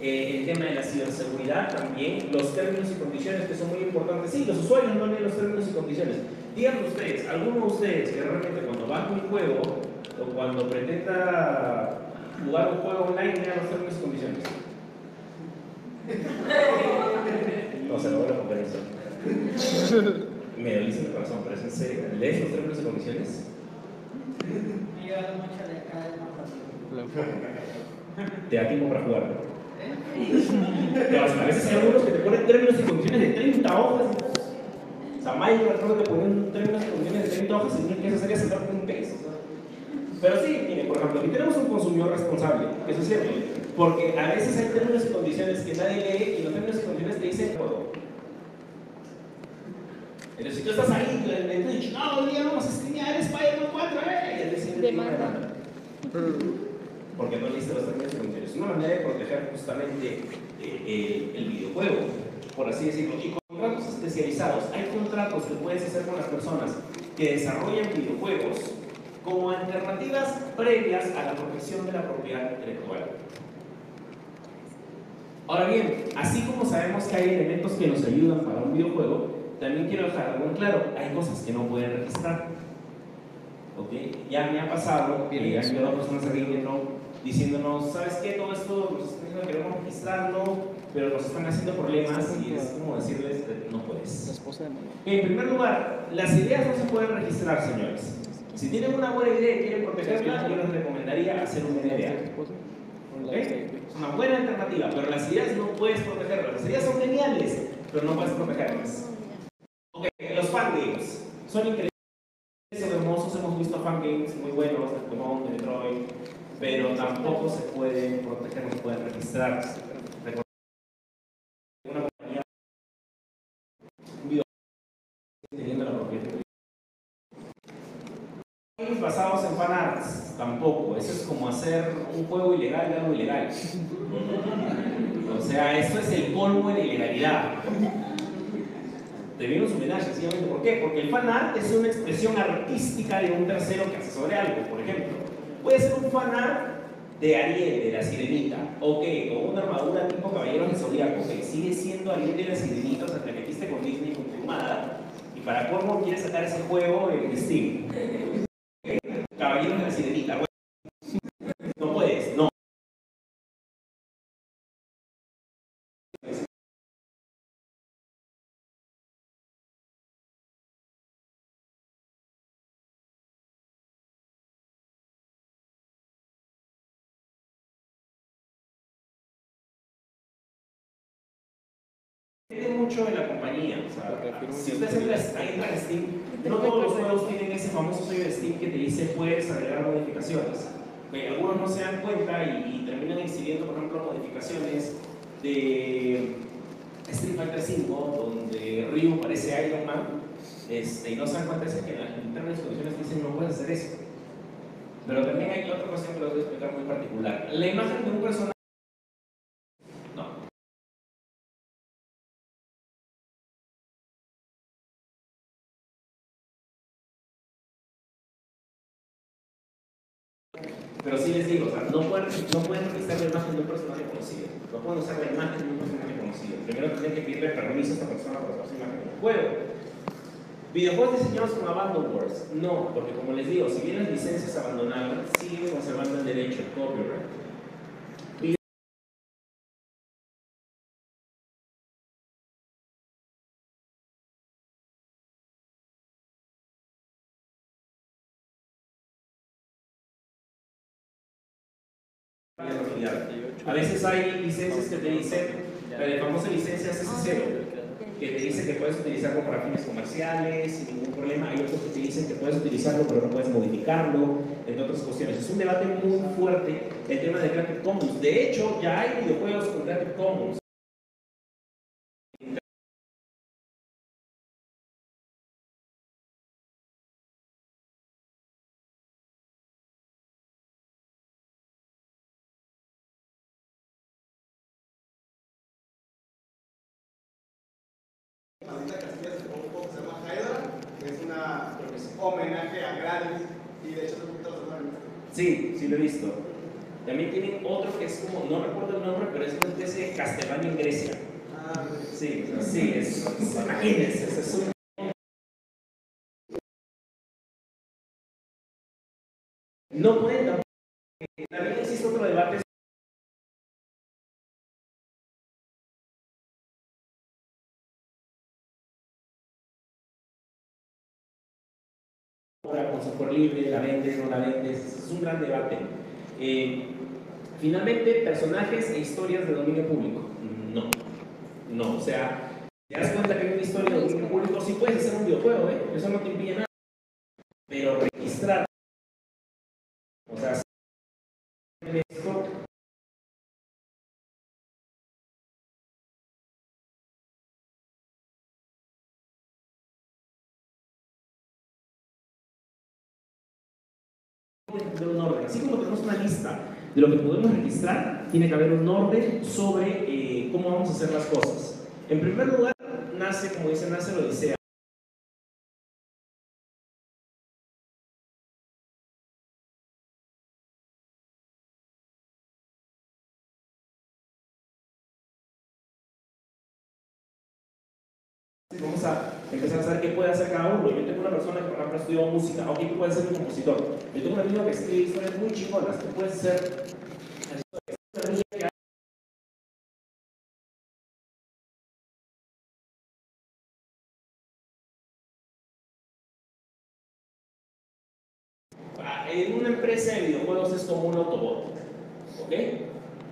Eh, el tema de la ciberseguridad también, los términos y condiciones que son muy importantes. Sí, los usuarios no leen los términos y condiciones. Díganme ustedes, alguno de ustedes que realmente cuando baja un juego o cuando pretenda jugar un juego online lea los términos y condiciones. No, se acabó la conferencia. Me doliste el corazón, pero es en serio. ¿Lees los términos y condiciones? Te da tiempo para jugar. Pero a veces hay algunos que te ponen términos y condiciones de 30 hojas. O sea, Mayo recuerdo que ponen términos y condiciones de 30 hojas y no quieres hacer un peso. Pero sí, mire, por ejemplo, aquí tenemos un consumidor responsable, eso es cierto, porque a veces hay términos y condiciones que nadie lee y los términos y condiciones te dicen todo. Entonces, si tú estás ahí, te dices, no, hoy día vamos a streamear Spider-Man 4, ¿eh? Y día, Demanda. porque no leíste los términos y condiciones. Es una manera de proteger justamente eh, eh, el videojuego, por así decirlo. Y contratos especializados. Hay contratos que puedes hacer con las personas que desarrollan videojuegos como alternativas previas a la protección de la propiedad intelectual. Ahora bien, así como sabemos que hay elementos que nos ayudan para un videojuego, también quiero dejar algo en claro, hay cosas que no pueden registrar. ¿Ok? Ya me ha pasado que han llegado personas aquí ¿no? diciéndonos, ¿sabes qué? Todo esto nos están diciendo que queremos registrarlo, pero nos están haciendo problemas y es como decirles, no puedes. En primer lugar, las ideas no se pueden registrar, señores. Si tienen una buena idea y quieren protegerla, yo les recomendaría hacer Es una buena alternativa, pero las ideas no puedes protegerlas. Las ideas son geniales, pero no puedes protegerlas. Ok, los fangames son increíbles, son hermosos, hemos visto fangames muy buenos, de Pokémon, de Metroid, pero tampoco se pueden proteger, no se pueden registrar. Una compañía, teniendo la propiedad basados en fanarts, tampoco. Eso es como hacer un juego ilegal de algo ilegal. O sea, eso es el colmo de la ilegalidad. Debieron su homenaje, sencillamente. ¿Por qué? Porque el fanart es una expresión artística de un tercero que hace sobre algo. Por ejemplo, puede ser un fanart de Ariel, de la sirenita. Ok, con una armadura tipo Caballeros del Zodíaco. Ok, sigue siendo Ariel de la sirenita, o sea, te metiste con Disney con tu. Y para colmo quieres sacar ese juego en Steam. Depende mucho de la compañía. O sea, si ustedes entran entra en Steam, no todos los juegos tienen ese famoso sello de Steam que te dice puedes agregar modificaciones. Algunos no se dan cuenta y, y terminan exhibiendo, por ejemplo, modificaciones de Street Fighter V, donde Ryu parece Iron Man, este, y no se dan cuenta es que en las internas condiciones dicen no puedes hacer eso. Pero también hay otra cuestión que les voy a explicar muy particular. La imagen de un personaje Pero sí les digo, no pueden, no pueden utilizar la imagen de un personaje conocido. No pueden usar la imagen de un personaje conocido. Primero tienen que pedirle permiso a esta persona para usar su imagen en el juego. Videojuegos diseñados con Abandon Wars. No, porque como les digo, si bien las licencias abandonaron, siguen conservando el derecho, el copyright. A veces hay licencias que te dicen, la famosa licencia CC0, que te dice que puedes utilizarlo para fines comerciales sin ningún problema. Hay otros que te dicen que puedes utilizarlo pero no puedes modificarlo, entre otras cuestiones. Es un debate muy fuerte el tema de Creative Commons. De hecho, ya hay videojuegos con Creative Commons. Homenaje a Gladys, y de hecho hace poquito lo sacaron. Sí, sí lo he visto. También tienen otro que es como, no recuerdo el nombre, pero es una especie de Castlevania en Grecia. Ah, Sí, sí, es, imagínense, es, es un... No pueden tampoco... También existe otro debate software libre, la vendes, no la vendes, es un gran debate. Eh, finalmente, personajes e historias de dominio público. No, no, o sea, te das cuenta que hay una historia de dominio público, sí puedes hacer un videojuego, ¿eh? eso no te impide nada. De un orden. Así como tenemos una lista de lo que podemos registrar, tiene que haber un orden sobre eh, cómo vamos a hacer las cosas. En primer lugar, nace, como dice, nace la Odisea. Vamos a saber qué puede hacer cada uno. Yo tengo una persona que, por ejemplo, estudió música. Ok, tú puedes ser un compositor. Yo tengo un amigo que escribe historias muy chingonas. Tú puedes ser En una empresa de videojuegos es como un Autobot. ¿Ok?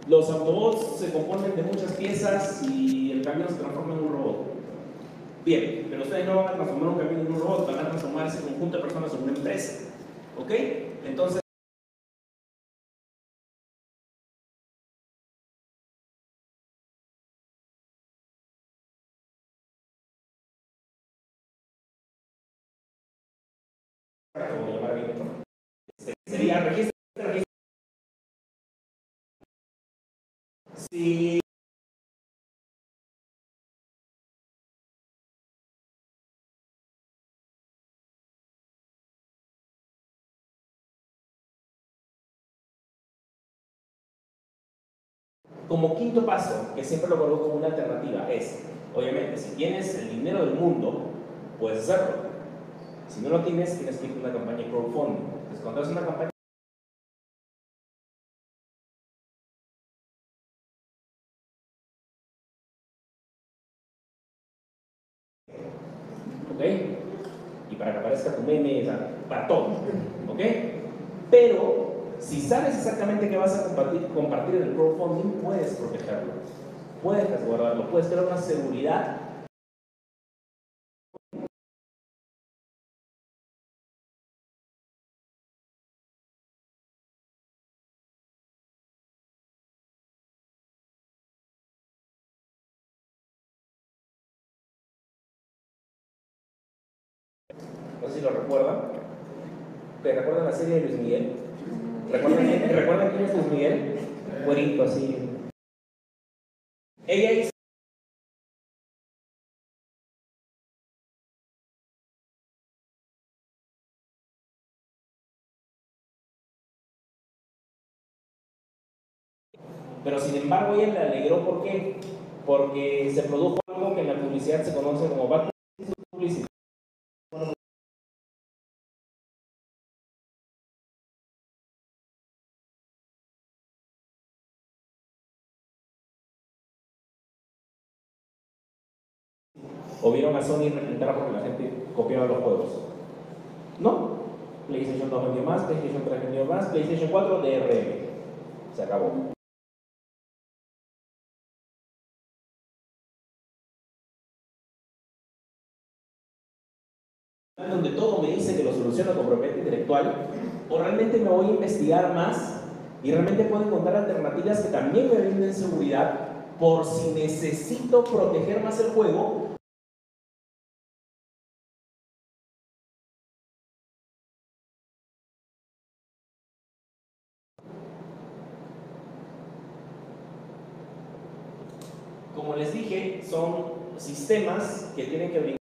Los Autobots se componen de muchas piezas y el camión se transforma en un robot. Bien, pero ustedes no van a transformar un camión en un robot, van a transformar ese conjunto de personas en una empresa. ¿Ok? Entonces. Sería registro. registro. Si como quinto paso, que siempre lo coloco como una alternativa, es, obviamente, si tienes el dinero del mundo, puedes hacerlo. Si no lo tienes, tienes que ir con una campaña de crowdfunding. Entonces, cuando haces una campaña ¿ok? Y para que aparezca tu meme, para todo, ¿ok? Pero si sabes exactamente qué vas a compartir, compartir en el crowdfunding, puedes protegerlo, puedes resguardarlo, puedes crear una seguridad. No sé si lo recuerdan. ¿Te recuerdan la serie de Luis Miguel? ¿Recuerdan, quién- ¿recuerdan es Luis Miguel? Güerito, así. Ella hizo Pero sin embargo ella le alegró, ¿por qué? Porque se produjo algo que en la publicidad se conoce como bad o vieron a Sony reventar porque la gente copiaba los juegos. ¿No? PlayStation 2 vendió más, PlayStation 3 vendió más, PlayStation 4 DRM. Se acabó. donde todo me dice que lo soluciono con propiedad intelectual, o realmente me voy a investigar más y realmente puedo encontrar alternativas que también me brinden seguridad por si necesito proteger más el juego, son sistemas que tienen que brindar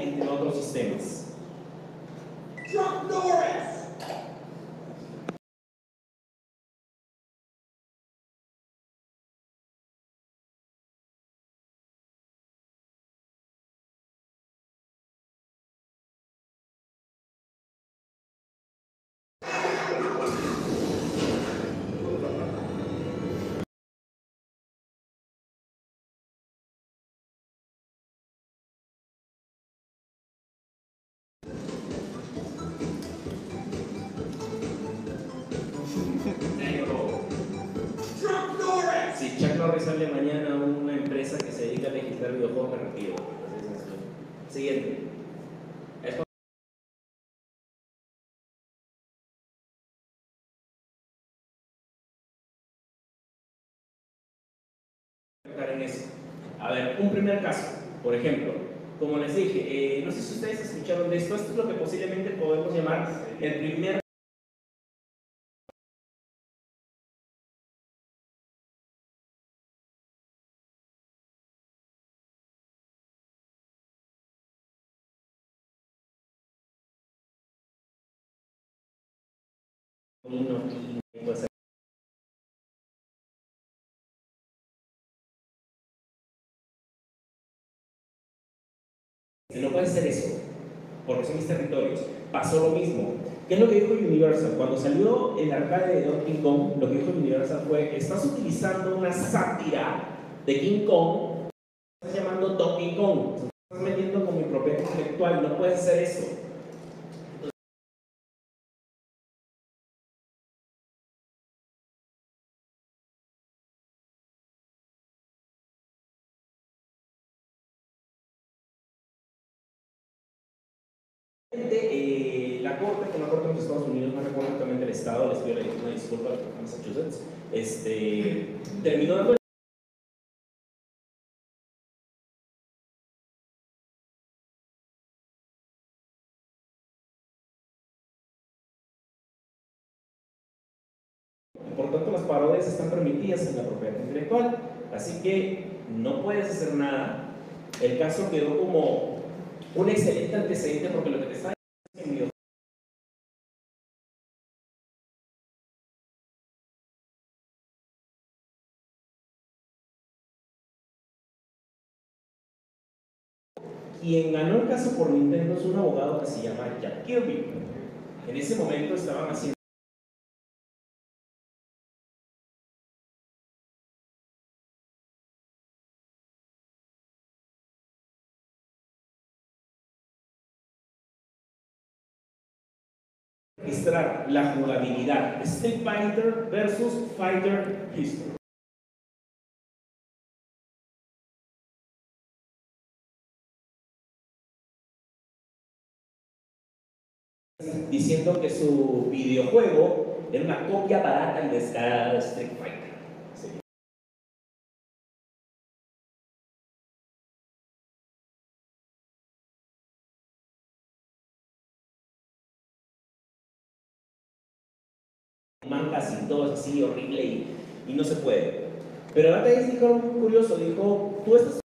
entre otros sistemas. Sale mañana a una empresa que se dedica a legislar videojuegos, me retiro. Siguiente. A ver, un primer caso, por ejemplo, como les dije, eh, no sé si ustedes escucharon de esto, esto es lo que posiblemente podemos llamar el primer puede ser No puede ser eso, porque son mis territorios. Pasó lo mismo. ¿Qué es lo que dijo Universal? Cuando salió el arcade de Donkey Kong, lo que dijo Universal fue, estás utilizando una sátira de King Kong, estás llamando Donkey Kong, estás metiendo con mi propiedad intelectual, no puedes hacer eso. Eh, la corte, que la corte de los Estados Unidos, no recuerdo exactamente el estado, les pido una disculpa, Massachusetts, este, terminó dando Por tanto, las parodias están permitidas en la propiedad intelectual, así que no puedes hacer nada. El caso quedó como un excelente antecedente porque lo que te está Quien ganó el caso por Nintendo es un abogado que se llama Jack Kirby. En ese momento estaban haciendo registrar la jugabilidad Street Fighter versus Fighter History. Diciendo que su videojuego era una copia barata y descarada de Street Fighter. Mancas y todo así horrible y, y no se puede. Pero ahora te dijo algo curioso, dijo, tú estás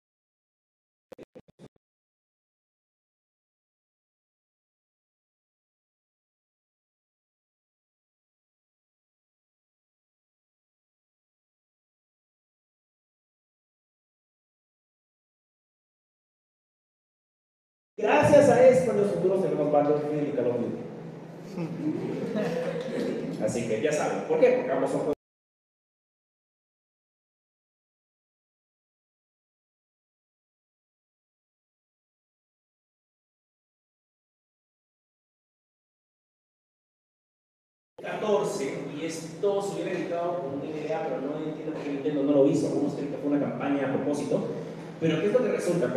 Gracias a esto en los futuros tenemos Battlefield y Call of Duty. Así que ya saben, ¿por qué? Porque ambos son y esto se hubiera editado con una idea, pero no entiendo por qué Nintendo no lo hizo. Algunos creen que fue una campaña a propósito. Pero ¿qué es lo que resulta?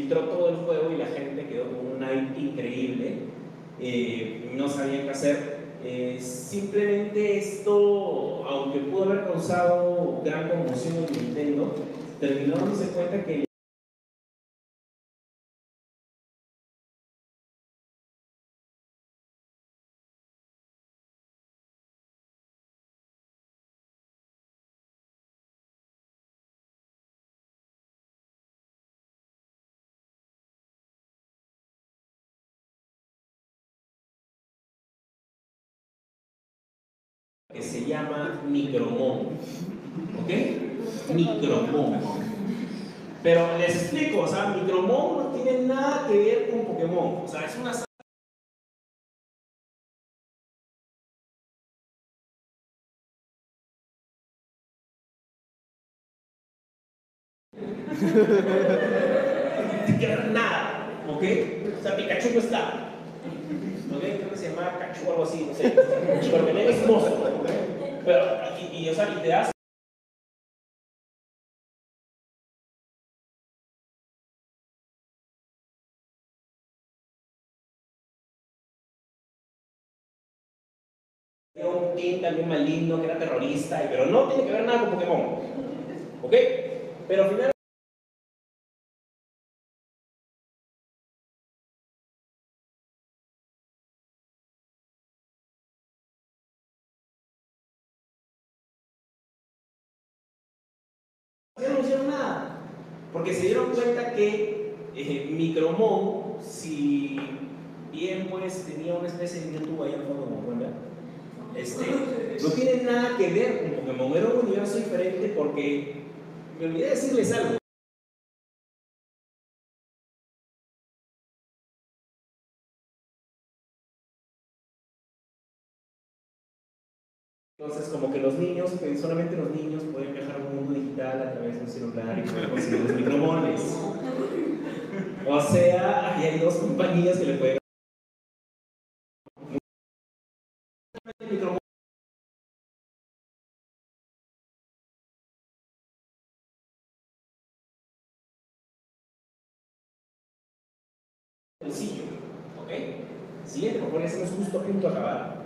Filtró todo el juego y la gente quedó con un night increíble. Eh, no sabían qué hacer. Eh, simplemente esto, aunque pudo haber causado gran conmoción en Nintendo, terminó dándose cuenta que se llama Micromon. ¿Ok? Micromon. Pero les explico, o sea, Micromon no tiene nada que ver con Pokémon. O sea, es una *laughs* nada, ¿ok? O sea, Pikachu no está. ¿Ok? Creo que se llama Cachu o algo así, no sé. Pero Veneno es mozo. Pero, y, y, o sea, y te das un team también maligno que era terrorista, pero no tiene que ver nada con Pokémon. ¿Ok? Pero al final. Nada. Porque se dieron cuenta que eh, Micromon, si bien pues tenía una especie de YouTube ahí al fondo, como este, no tiene nada que ver con Pokémon, era un universo diferente porque me olvidé de decirles algo. Entonces, como que los niños, solamente los niños pueden viajar a un mundo digital a través de un celular y los micromones. O sea, ahí hay dos compañías que le pueden. Sencillo, ¿ok? Siguiente, por favor, estamos justo a punto de acabar.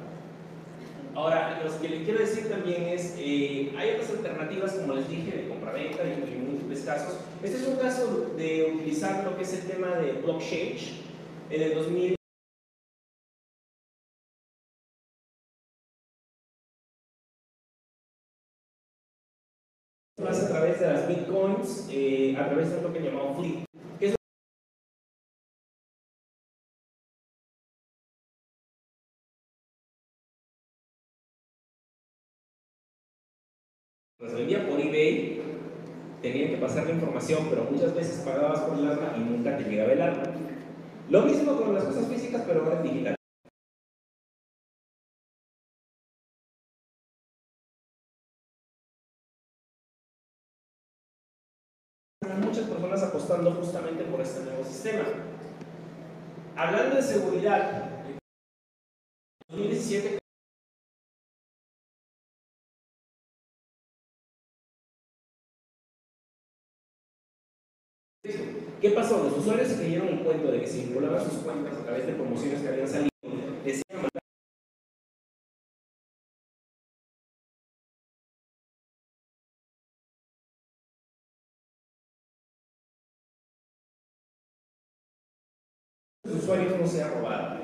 Ahora, lo que les quiero decir también es, eh, hay otras alternativas, como les dije, de compraventa y en múltiples casos. Este es un caso de utilizar lo que es el tema de blockchain. En el 2000 más a través de las bitcoins, eh, a través de lo que llamado Flip. Las vendía por eBay, tenían que pasar la información, pero muchas veces pagabas por el arma y nunca te llegaba el arma. Lo mismo con las cosas físicas, pero ahora en digital. Muchas personas apostando justamente por este nuevo sistema. Hablando de seguridad, en 2017 ¿Qué pasó? Los usuarios se creyeron el cuento de que si vinculaban sus cuentas a través de promociones que habían salido, decían mandar los usuarios no sea robado.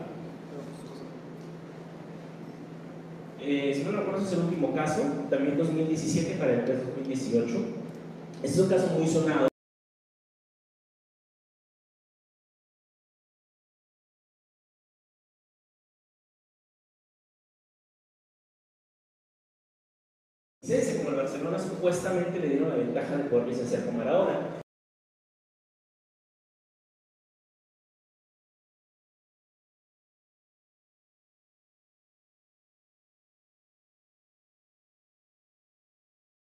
Eh, si no me recuerdo, ese es el último caso, también 2017 para el 2018. Este es un caso muy sonado. Barcelona supuestamente le dieron la ventaja de poder licenciar con Maradona.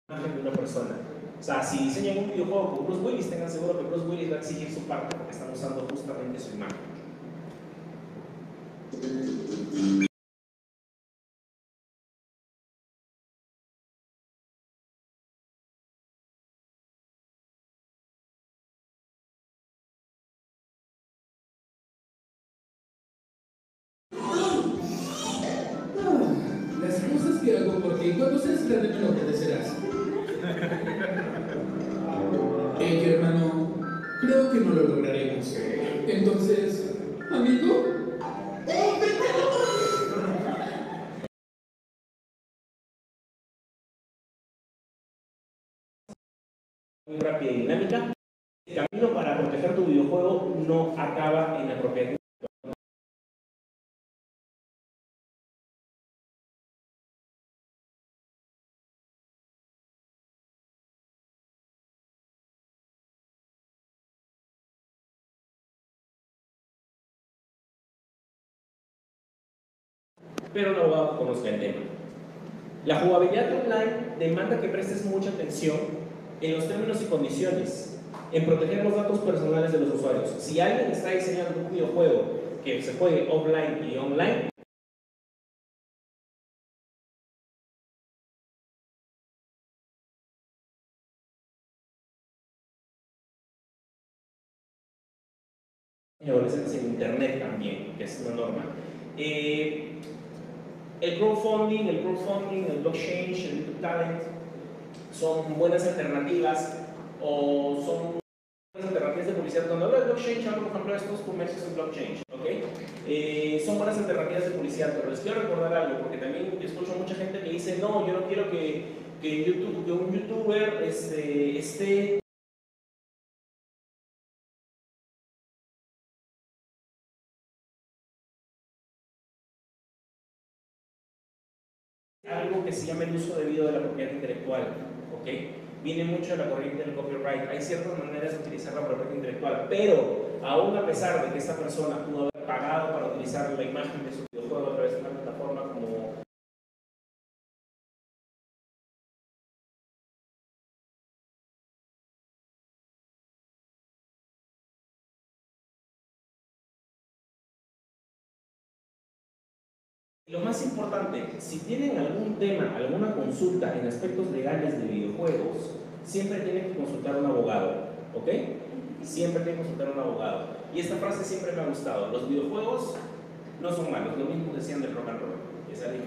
de una persona. O sea, si diseñan un videojuego con Bruce Willis, tengan seguro que Bruce Willis va a exigir su parte porque están usando justamente su imagen. Entonces, amigo, rápida y dinámica. El camino para proteger tu videojuego no acaba en la propiedad pero un abogado conozca el tema. La jugabilidad online demanda que prestes mucha atención en los términos y condiciones, en proteger los datos personales de los usuarios. Si alguien está diseñando un videojuego que se juegue offline y online, y adolescentes en internet también, es una norma. Eh, el crowdfunding, el crowdfunding, el blockchain, el Talent son buenas alternativas o son buenas alternativas de publicidad. Cuando hablo de blockchain, hablo por ejemplo de estos comercios en blockchain, ¿ok? Eh, son buenas alternativas de publicidad, pero les quiero recordar algo, porque también escucho mucha gente que dice, no, yo no quiero que, que un youtuber este, esté que se llama el uso debido de la propiedad intelectual, ¿ok? Viene mucho de la corriente del copyright. Hay ciertas maneras de utilizar la propiedad intelectual, pero aún a pesar de que esta persona pudo haber pagado para utilizar la imagen de su lo más importante, si tienen algún tema, alguna consulta en aspectos legales de videojuegos, siempre tienen que consultar a un abogado, ¿ok? Siempre tienen que consultar a un abogado. Y esta frase siempre me ha gustado, los videojuegos no son malos, lo mismo decían del rock and roll. Esa dijo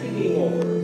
como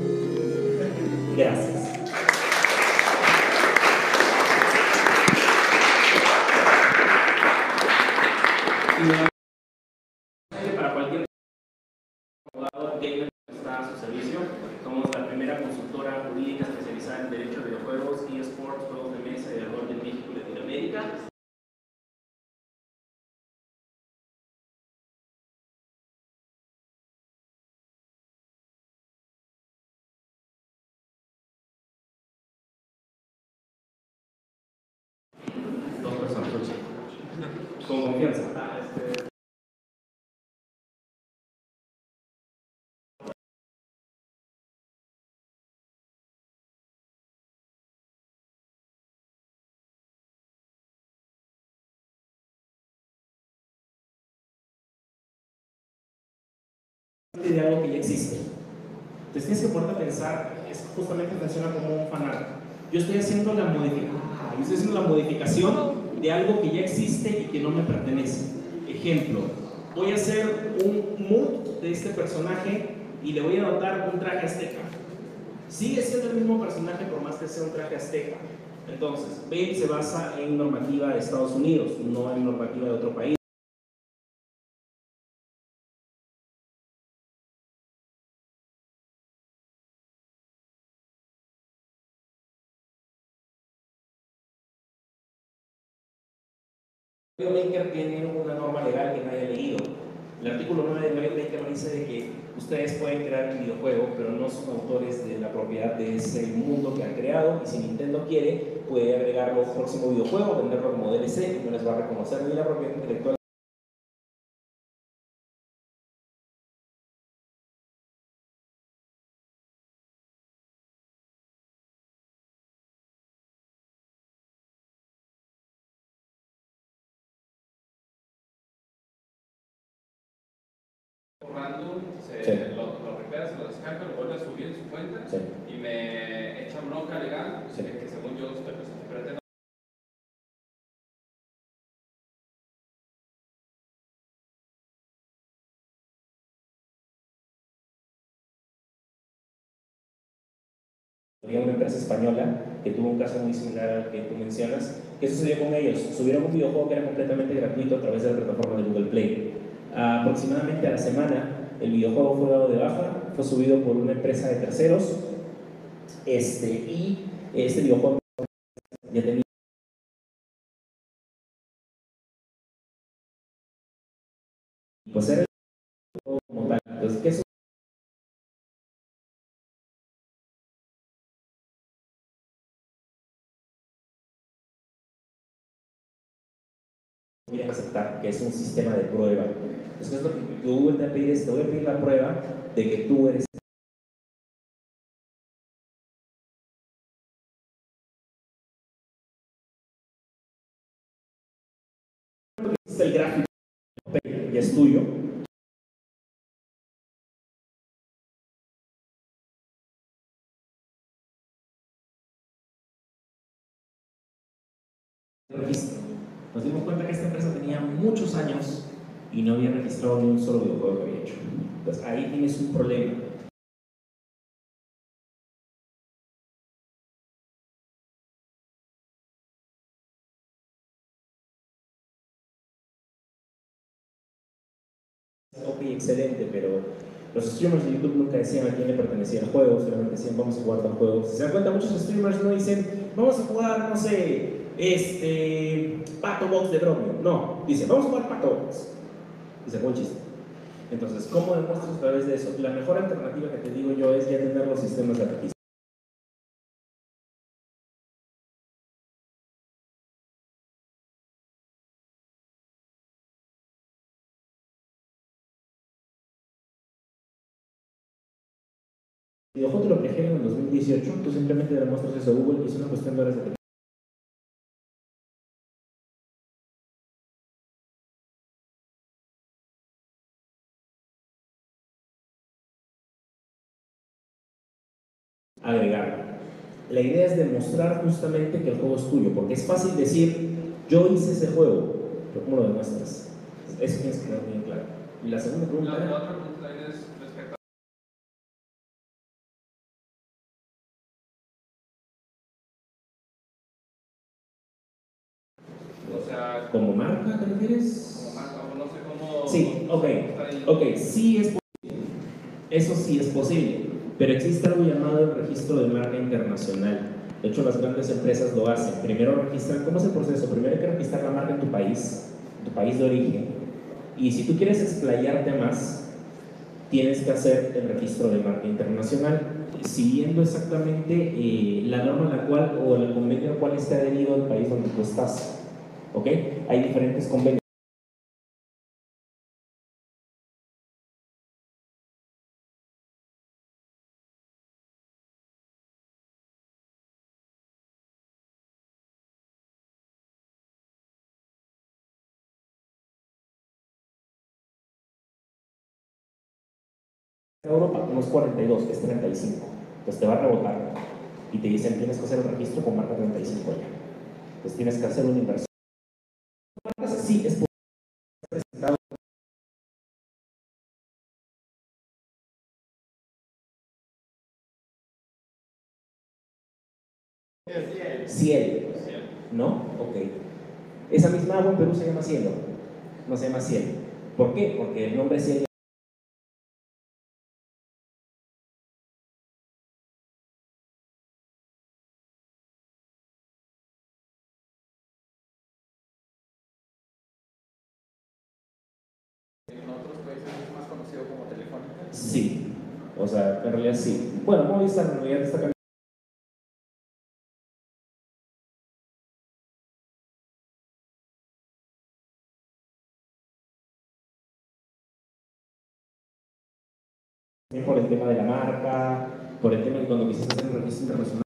de algo que ya existe. Entonces tienes que ponerte a pensar, es justamente funciona como un fanart. Yo estoy haciendo la modificación, estoy haciendo la modificación de algo que ya existe y que no me pertenece. Ejemplo, voy a hacer un mood de este personaje y le voy a dotar un traje azteca. Sigue siendo el mismo personaje por más que sea un traje azteca. Entonces, Bale se basa en normativa de Estados Unidos, no en normativa de otro país. Maker tiene una norma legal que nadie ha leído. El artículo 9 de Mario Maker dice de que ustedes pueden crear un videojuego, pero no son autores de la propiedad de ese mundo que han creado. Y si Nintendo quiere, puede agregarlo a un próximo videojuego, venderlo como DLC y no les va a reconocer ni la propiedad intelectual. Se lo descarga, lo vuelve a subir en su cuenta Sí. y me echa bronca legal Sí. que según yo estoy pretendo Había una empresa española que tuvo un caso muy similar al que tú mencionas. ¿Qué sucedió con ellos? Subieron un videojuego que era completamente gratuito a través de la plataforma de Google Play. aproximadamente a la semana, el videojuego fue dado de baja, fue subido por una empresa de terceros, este, y este videojuego ya tenía pues era como tal. Entonces, ¿qué a aceptar que es un sistema de prueba. Entonces, lo que Google te pide es, te voy a pedir la prueba de que tú eres es el gráfico y es tuyo. Nos dimos cuenta que esta empresa tenía muchos años y no había registrado ni un solo videojuego que había hecho. Entonces ahí tienes un problema. Ok, excelente, pero los streamers de YouTube nunca decían a quién le pertenecía el juego, solamente decían vamos a jugar tal juego. Si se dan cuenta, muchos streamers no dicen vamos a jugar, no sé, este, Pato Box de Dromio. No, dice vamos a jugar Pato Box. Dice, buen chiste. Entonces, ¿cómo demuestras a través de eso? La mejor alternativa que te digo yo es ya tener los sistemas de registro. videojuego te lo plagiaron en el 2018, tú simplemente le muestras eso a Google y es una cuestión de horas de agregar. La idea es demostrar justamente que el juego es tuyo, porque es fácil decir, yo hice ese juego, pero ¿cómo lo demuestras? Eso tienes que quedar bien claro. Y la segunda pregunta La, otra pregunta es respecto a O sea, ¿Como marca te refieres? como marca, o no sé cómo. Sí, ok, ok, sí es posible. Eso sí es posible, pero existe algo llamado el registro de marca internacional. De hecho, las grandes empresas lo hacen. Primero registran, ¿cómo es el proceso? Primero hay que registrar la marca en tu país, tu país de origen. Y si tú quieres explayarte más, tienes que hacer el registro de marca internacional, siguiendo exactamente eh, la norma en la cual o el convenio al cual esté adherido el país donde tú estás. ¿Ok? Hay diferentes convenios. Europa, unos 42, es 35. Entonces te va a rebotar y te dicen tienes que hacer el registro con marca 35 ya. Entonces tienes que hacer una inversión. Sí, es posible. presentado. Ciel. ¿No? Ok. Esa misma agua en Perú se llama cielo. No se llama cielo. ¿Por qué? Porque el nombre cielo o sea, en realidad sí. Bueno, Movistar en realidad está cambiando. Por el tema de la marca, por el tema de cuando quisiste hacer un registro internacional.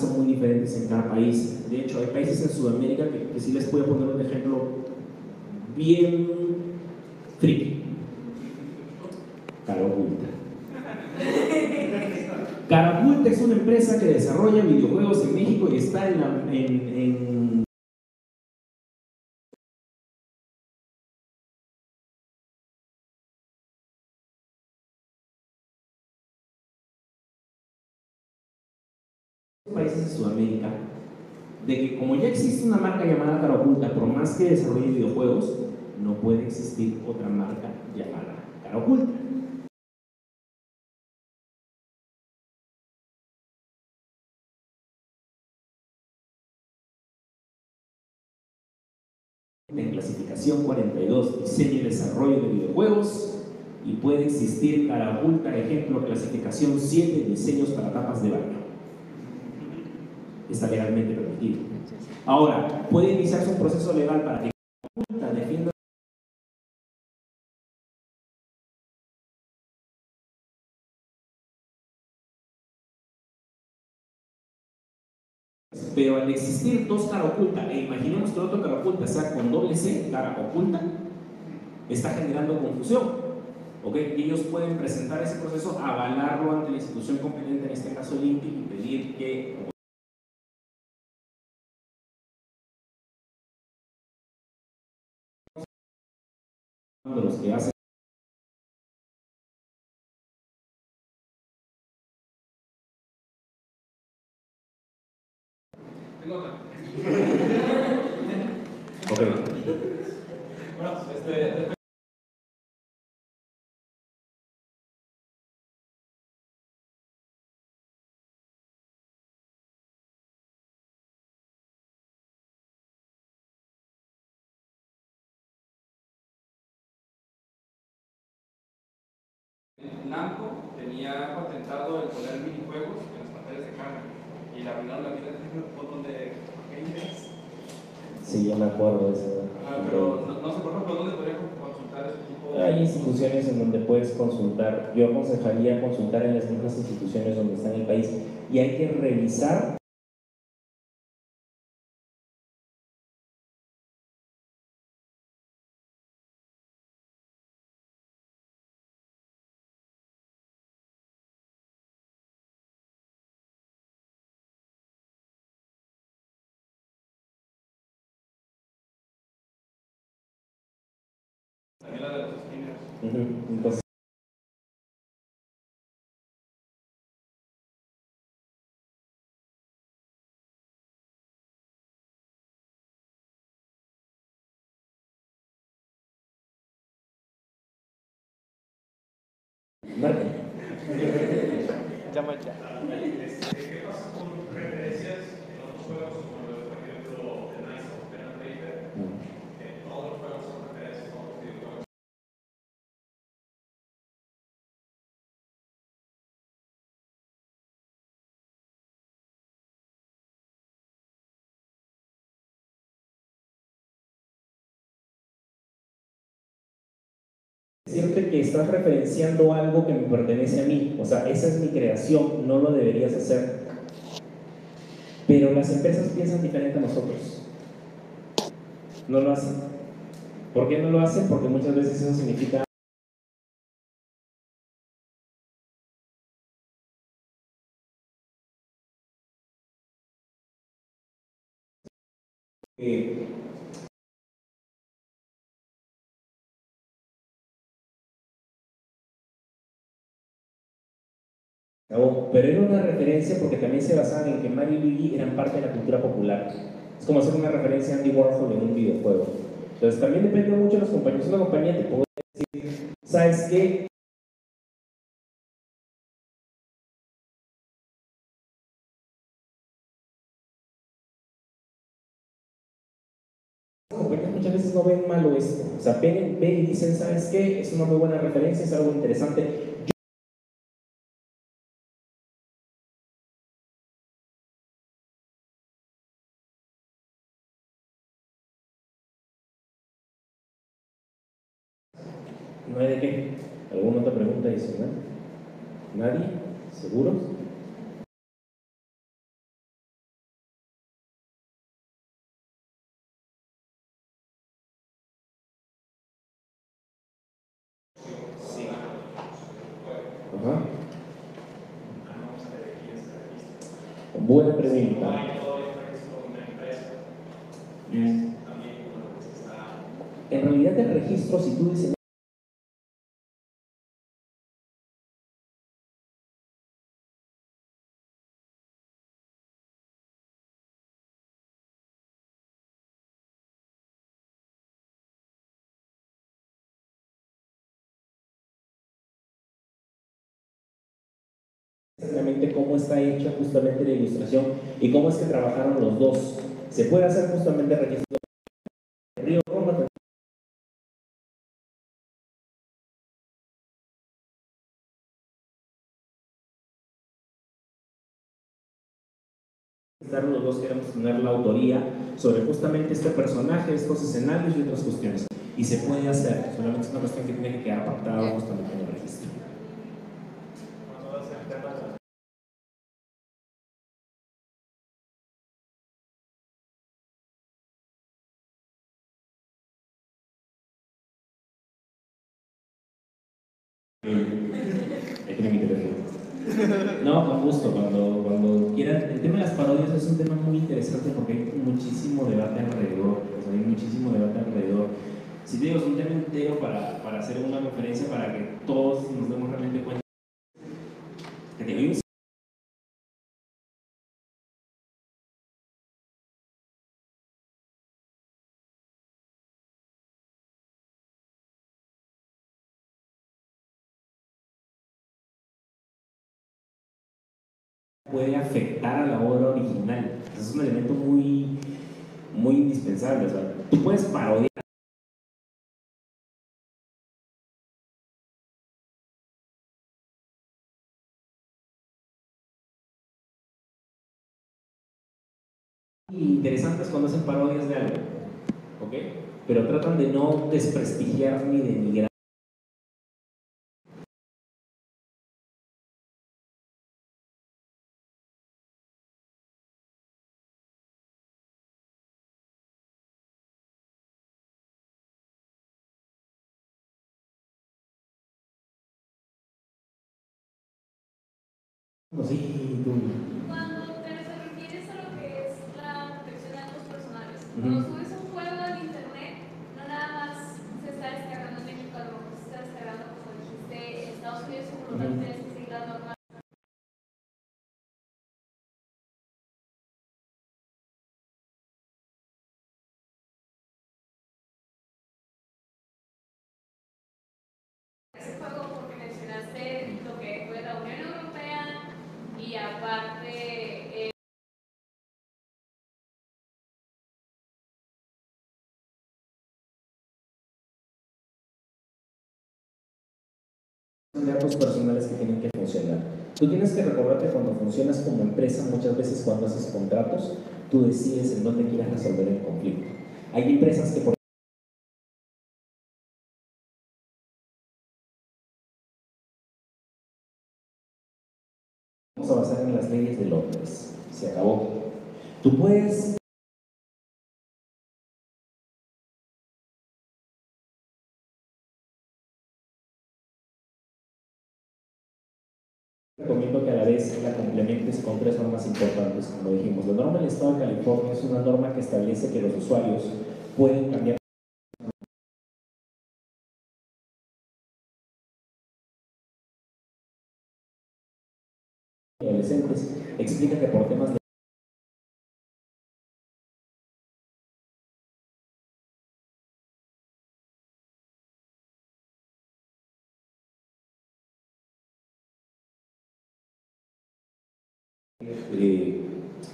Son muy diferentes en cada país. De hecho, hay países en Sudamérica que, que sí les puedo poner un ejemplo bien friki. Carapulta. Carapulta es una empresa que desarrolla videojuegos en México y está en, la- en de Sudamérica de que como ya existe una marca llamada Cara Oculta, por más que desarrolle videojuegos, no puede existir otra marca llamada Cara Oculta. En clasificación 42, diseño y desarrollo de videojuegos, y puede existir cara oculta, ejemplo, clasificación 7, diseños para tapas de baño. Está legalmente permitido. Ahora, puede iniciarse un proceso legal para que oculta defienda Pero al existir dos cara oculta, e imaginemos que el otro cara oculta sea con doble C, cara oculta, está generando confusión. ellos pueden presentar ese proceso, avalarlo ante la institución competente, en este caso el INPI, y pedir que de los que Namco tenía patentado el poner minijuegos en las pantallas de cámara y la arruinaron la vida de un montón de gamers. Sí, yo me acuerdo de eso. Ah, pero no, no sé, por ejemplo, ¿dónde podría consultar ese tipo de...? Hay instituciones en donde puedes consultar. Yo aconsejaría consultar en las mismas instituciones donde está en el país y hay que revisar Mhm. Decirte que estás referenciando algo que me pertenece a mí, o sea, esa es mi creación, no lo deberías hacer. Pero las empresas piensan diferente a nosotros. No lo hacen. ¿Por qué no lo hacen? Porque muchas veces eso significa que Acabó. Pero era una referencia porque también se basaban en que Mario y Luigi eran parte de la cultura popular. Es como hacer una referencia a Andy Warhol en un videojuego. Entonces también depende mucho de los compañeros. Una compañía te puede decir, ¿sabes qué? Muchas veces no ven malo esto. O sea, ven, ven y dicen, ¿sabes qué? Es una muy buena referencia, es algo interesante. Pregunta adicional? ¿Nadie? ¿Seguros? cómo está hecha justamente la ilustración y cómo es que trabajaron los dos. Se puede hacer justamente registro Río Roma. Los dos queremos tener la autoría sobre justamente este personaje, estos escenarios y otras cuestiones. Y se puede hacer, solamente es una cuestión que tiene que quedar apartada justamente en el registro. Tiene mi teléfono. No, con gusto, cuando, cuando quieran. El tema de las parodias es un tema muy interesante porque hay muchísimo debate alrededor. o sea, hay muchísimo debate alrededor. Si te digo, es un tema entero para, para hacer una referencia para que todos nos demos realmente cuenta. Puede afectar a la obra original. Es un elemento muy, muy indispensable. Tú puedes parodiar. Interesantes cuando hacen parodias de algo, ¿ok? Pero tratan de no desprestigiar ni denigrar. Sí, tú. Cuando te refieres a datos personales que tienen que funcionar. Tú tienes que recordarte cuando funcionas como empresa, muchas veces cuando haces contratos, tú decides en dónde quieres resolver el conflicto. Hay empresas que por Vamos a basar en las leyes de Londres. Se acabó. Tú puedes que a la vez la complementes con tres normas importantes, como dijimos. La norma del Estado de California es una norma que establece que los usuarios pueden cambiar adolescentes. Explica que por temas de Eh,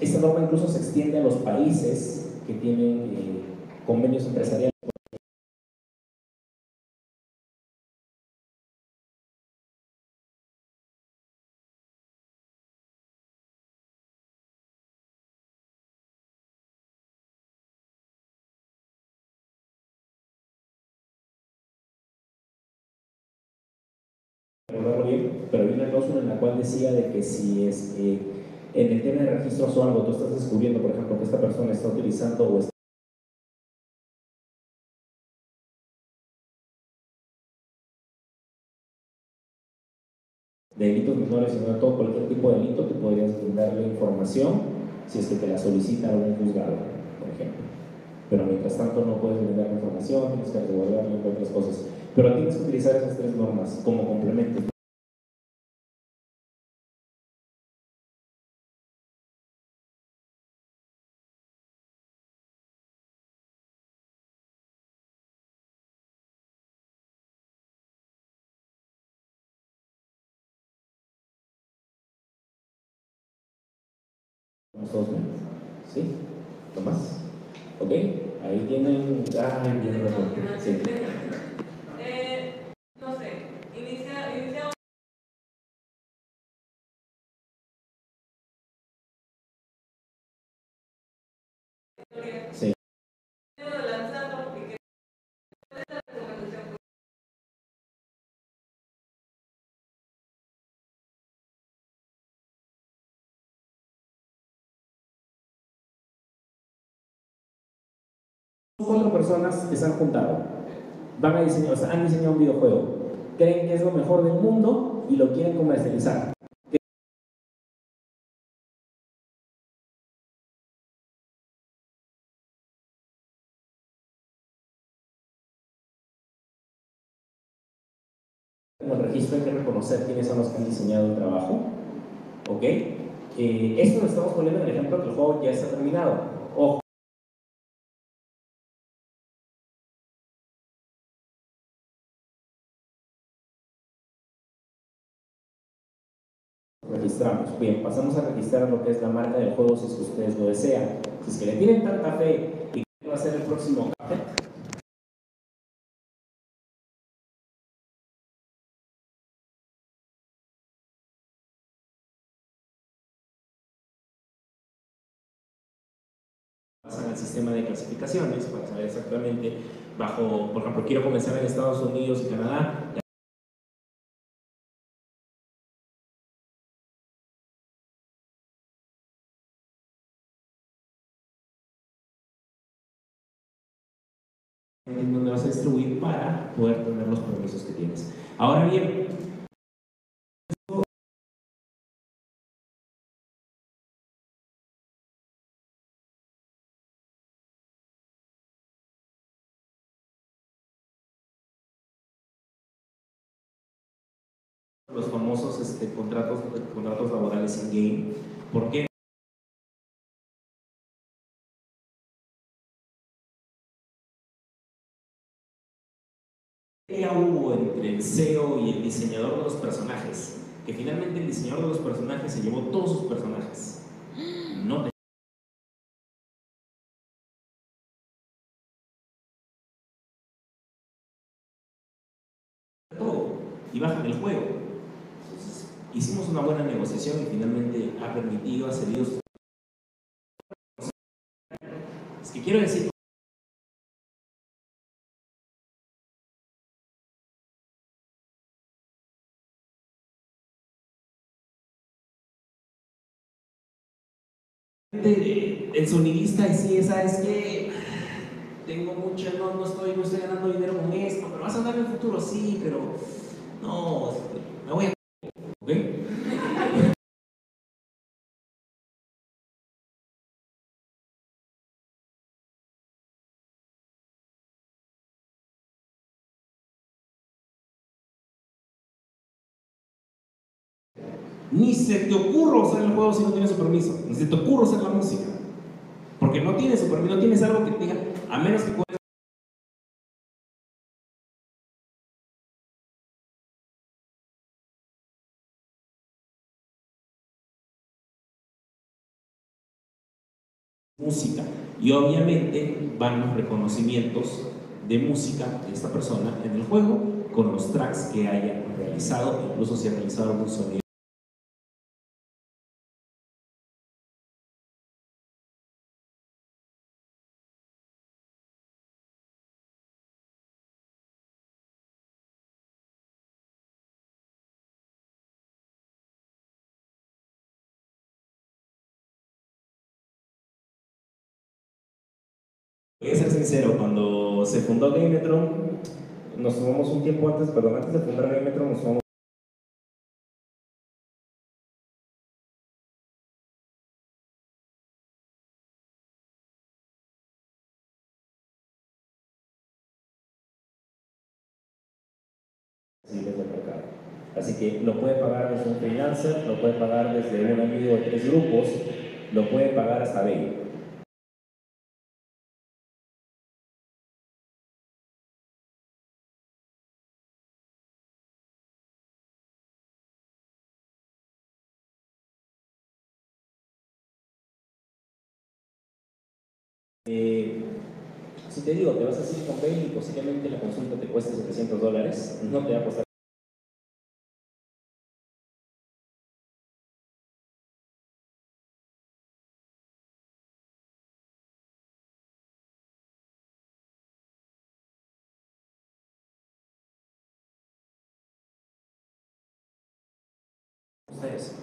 esta norma incluso se extiende a los países que tienen eh, convenios empresariales. pero había una cláusula en la cual decía de que si es eh, en el tema de registros o algo tú estás descubriendo, por ejemplo, que esta persona está utilizando o está de delitos menores, sino de todo cualquier tipo de delito, tú podrías brindarle información si es que te la solicita algún juzgado, por ejemplo. Pero mientras tanto no puedes brindar información, tienes que resguardarlo entre otras cosas. Pero tienes que utilizar esas tres normas como complemento. Todos bien? ¿Sí? ¿No más? ¿Ok? Ahí tienen... Ah. Sí. Cuatro personas que se han juntado, van a diseñar, han diseñado un videojuego, creen que es lo mejor del mundo y lo quieren comercializar. Como el registro hay que reconocer quiénes son los que han diseñado el trabajo. ¿Ok? Eh, esto lo estamos poniendo en el ejemplo que el juego ya está terminado. Ojo. Bien, pasamos a registrar lo que es la marca del juego si es que ustedes lo desean. Si es que le tienen tanta fe y que va a ser el próximo Cuphead, pasan al sistema de clasificaciones para saber exactamente bajo, por ejemplo, quiero comenzar en Estados Unidos y Canadá, en donde vas a distribuir para poder tener los permisos que tienes. Ahora bien, los famosos este, contratos, contratos laborales in-game. ¿Por qué? Pelea hubo entre el CEO y el diseñador de los personajes, que finalmente el diseñador de los personajes se llevó todos sus personajes. No todo y bajan el juego. Entonces, hicimos una buena negociación y finalmente ha permitido, ha cedido. Es que quiero decir de- el sonidista decía, ¿sabes qué? Tengo mucho, no, no, estoy, no estoy ganando dinero con esto, pero vas a dar en el futuro, sí, pero no, este, me voy a... ¿Ok? Ni se te ocurra usar el juego si no tienes su permiso. Ni se te ocurra usar la música. Porque no tienes su permiso, no tienes algo que te diga, a menos que puedas. música y obviamente van los reconocimientos de música de esta persona en el juego con los tracks que haya realizado, incluso si ha realizado algún sonido. Sincero, cuando se fundó Gametron, nos tomamos un tiempo antes, perdón, antes de fundar Gametron nos mercado. Así que lo puede pagar desde un freelancer, lo puede pagar desde un amigo de tres grupos, lo puede pagar hasta 20. Si te digo, te vas a Silicon Valley y posiblemente la consulta te cueste 700 dólares, no te va a costar. Ustedes.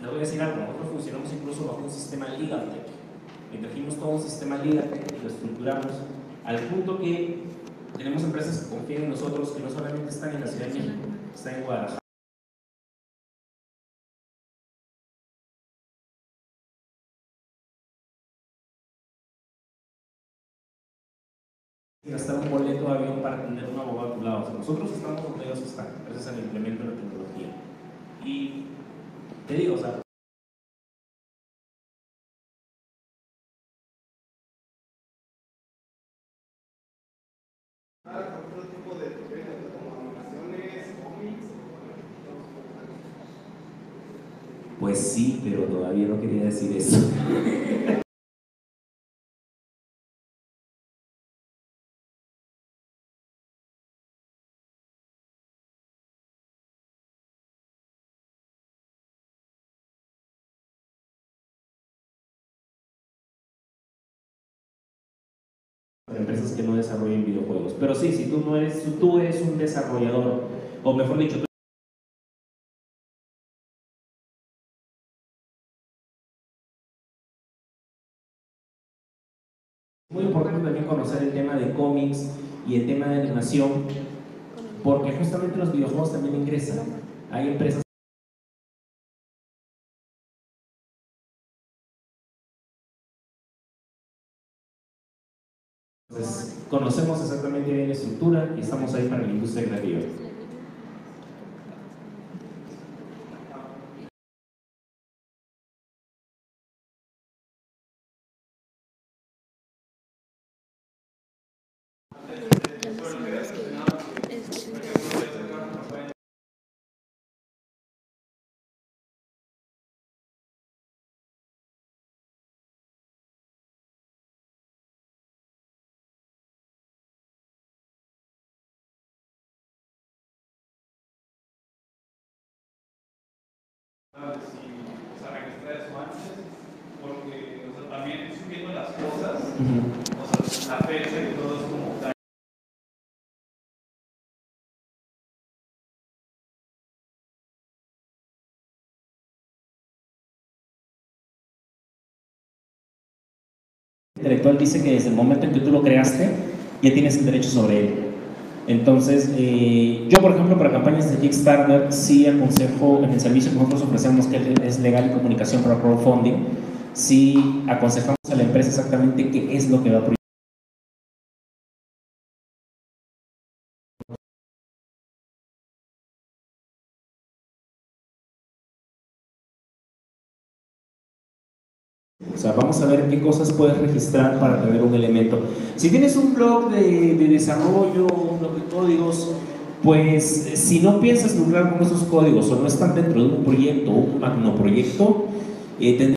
Voy a decir algo, nosotros funcionamos incluso bajo un sistema legal trajimos todo un sistema líder y lo estructuramos al punto que tenemos empresas que confían en nosotros que no solamente están en la Ciudad de México, están en Guadalajara. gastar un boleto de avión para tener un abogado a tu lado. O sea, nosotros estamos donde ellos están, gracias al implemento de la tecnología. Y te digo, o sea, otro tipo de proyectos como animaciones, cómics. pues sí, pero todavía no quería decir eso. *laughs* *laughs* que no desarrollen videojuegos. Pero sí, si tú no eres, tú eres un desarrollador, o mejor dicho, tú muy importante también conocer el tema de cómics y el tema de animación, porque justamente los videojuegos también ingresan. Hay empresas conocemos exactamente bien la estructura y estamos ahí para la industria creativa. Porque o sea, también subiendo las cosas, o sea, la fecha y todo es como tal. intelectual dice que desde el momento en que tú lo creaste, ya tienes el derecho sobre él. Entonces, eh, yo por ejemplo para campañas de Kickstarter sí aconsejo en el servicio que nosotros ofrecemos, que es legal y comunicación para crowdfunding, sí aconsejamos a la empresa exactamente qué es lo que va a proyectar. Sea, vamos a ver qué cosas puedes registrar para tener un elemento. Si tienes un blog de, de desarrollo, un blog de códigos, pues si no piensas lucrar con esos códigos o no están dentro de un proyecto un magnoproyecto, eh,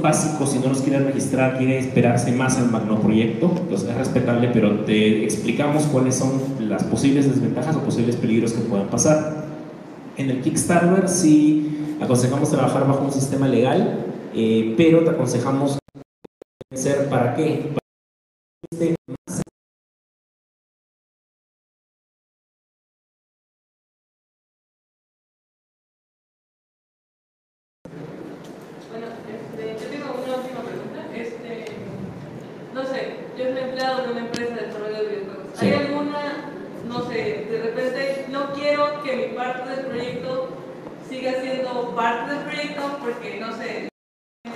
básicos, si no los quieres registrar, quiere esperarse más al magnoproyecto, pues es respetable, pero te explicamos cuáles son las posibles desventajas o posibles peligros que puedan pasar. En el Kickstarter sí aconsejamos trabajar bajo un sistema legal, eh, pero te aconsejamos ser para qué? Para que esté más Bueno, este, yo tengo una última pregunta. Este, no sé, yo soy empleado de una empresa de desarrollo de videojuegos. Sí. ¿Hay alguna, no sé, de repente no quiero que mi parte del proyecto siga siendo parte del proyecto porque, no sé,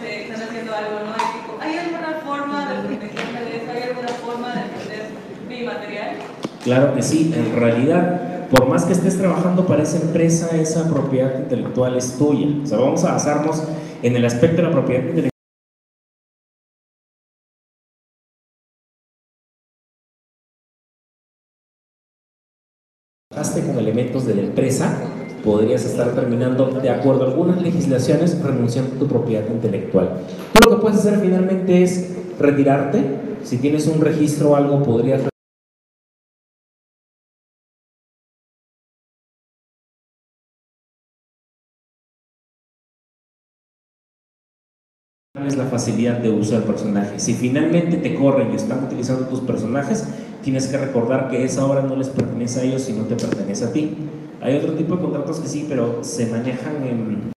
se están haciendo algo no ético? ¿Hay alguna forma de protegerme de eso? ¿Hay alguna forma de defender mi material? Claro que sí, en realidad, por más que estés trabajando para esa empresa, esa propiedad intelectual es tuya. O sea, vamos a basarnos en el aspecto de la propiedad intelectual. Trabajaste con elementos de la empresa, podrías estar terminando, de acuerdo a algunas legislaciones, renunciando a tu propiedad intelectual. Tú lo que puedes hacer finalmente es retirarte. Si tienes un registro o algo, podrías es la facilidad de uso del personaje. Si finalmente te corren y están utilizando tus personajes, tienes que recordar que esa obra no les pertenece a ellos, sino te pertenece a ti. Hay otro tipo de contratos que sí, pero se manejan en,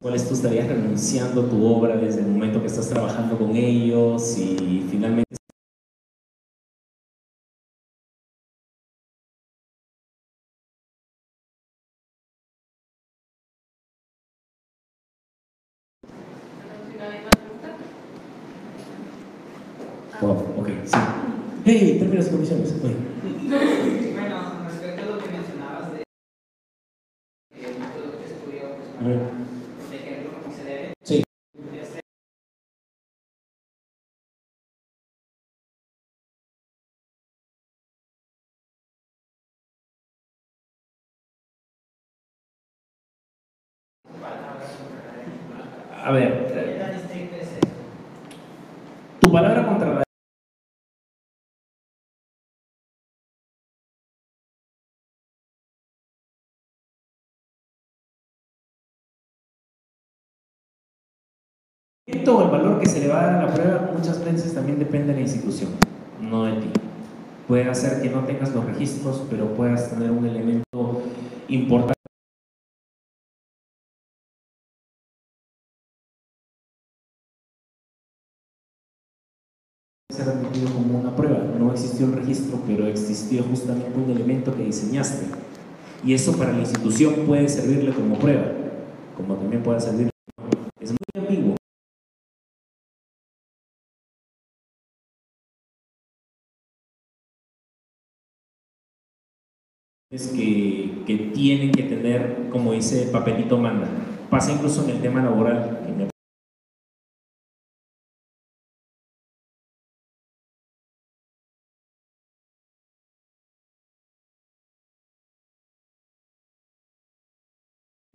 cuáles tú estarías renunciando tu obra desde el momento que estás trabajando con ellos y finalmente Wow, ok, sí. Hey, términos y condiciones. Bueno, respecto a lo que mencionabas de el método que estudió, pues, de ejemplo, como se debe. Sí. Este, A ver, tu palabra contra la o el valor que se le va a dar a la prueba muchas veces también depende de la institución, no de ti. Puede hacer que no tengas los registros, pero puedas tener un elemento importante. ser admitido como una prueba. No existió el registro, pero existió justamente un elemento que diseñaste. Y eso para la institución puede servirle como prueba, como también puede servir. Es muy ambiguo. Que, que tienen que tener, como dice Papelito Manda, pasa incluso en el tema laboral. que me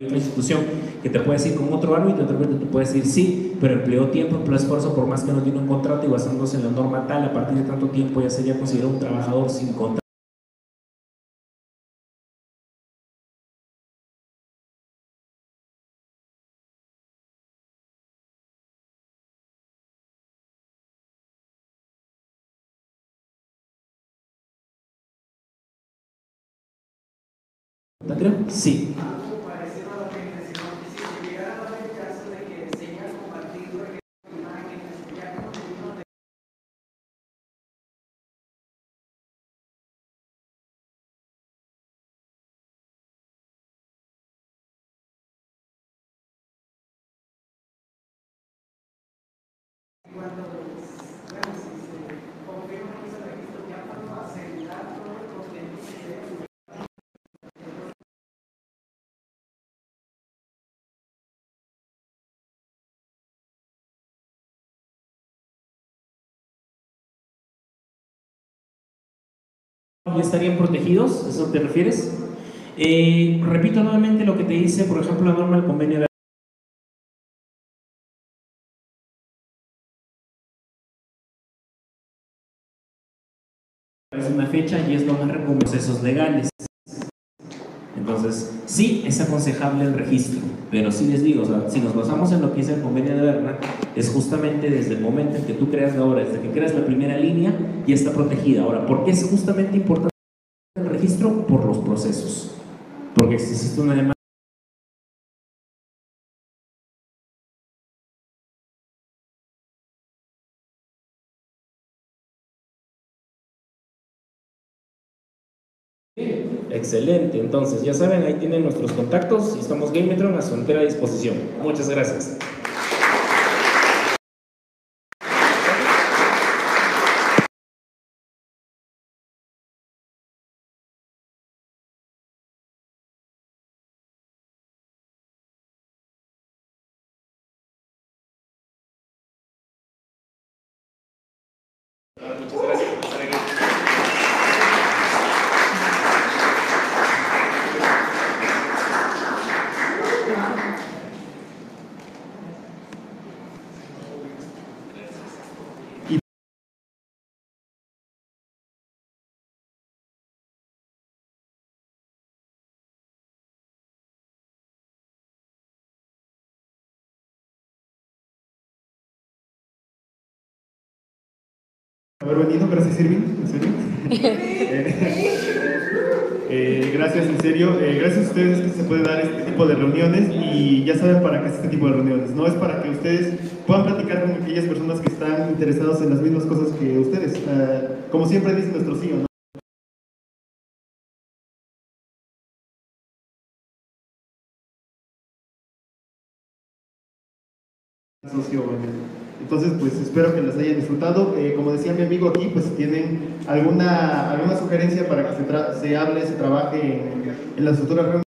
otra institución que te puede decir con otro árbitro, de repente tú puedes decir sí, pero empleó tiempo, empleó esfuerzo por más que no tiene un contrato y basándose en la norma tal, a partir de tanto tiempo ya sería considerado un trabajador sin contrato. De cuando, bueno, si se confirma que ese registro ya cuando asegurar todo el contenido que se debe ¿Ya estarían protegidos? ¿A eso te refieres? Eh, repito nuevamente lo que te dice, por ejemplo, la norma del convenio de es una fecha y es lo más recomendable procesos legales. Entonces, sí es aconsejable el registro, pero sí les digo, o sea, si nos basamos en lo que dice el convenio de Berna, es justamente desde el momento en que tú creas la obra, desde que creas la primera línea, ya está protegida. Ahora, ¿por qué es justamente importante el registro? Por los procesos. Porque si existe una demanda Excelente, entonces ya saben, ahí tienen nuestros contactos y estamos Gametron a su entera disposición. Muchas gracias. Muchas gracias por estar aquí. Haber venido. Gracias, Irving. En serio. *laughs* Eh, gracias, en serio. Eh, gracias a ustedes que se puede dar este tipo de reuniones y ya saben para qué es este tipo de reuniones. No es para que ustedes puedan platicar con aquellas personas que están interesadas en las mismas cosas que ustedes. Eh, como siempre dice nuestro CEO, ¿no? socio. Entonces, pues espero que les hayan disfrutado. Eh, como decía mi amigo aquí, pues si tienen alguna, alguna sugerencia para que se, se hable, se trabaje en, en las futuras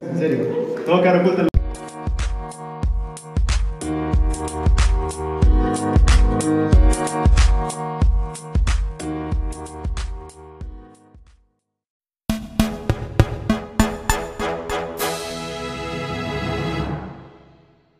En serio. Todo cara oculta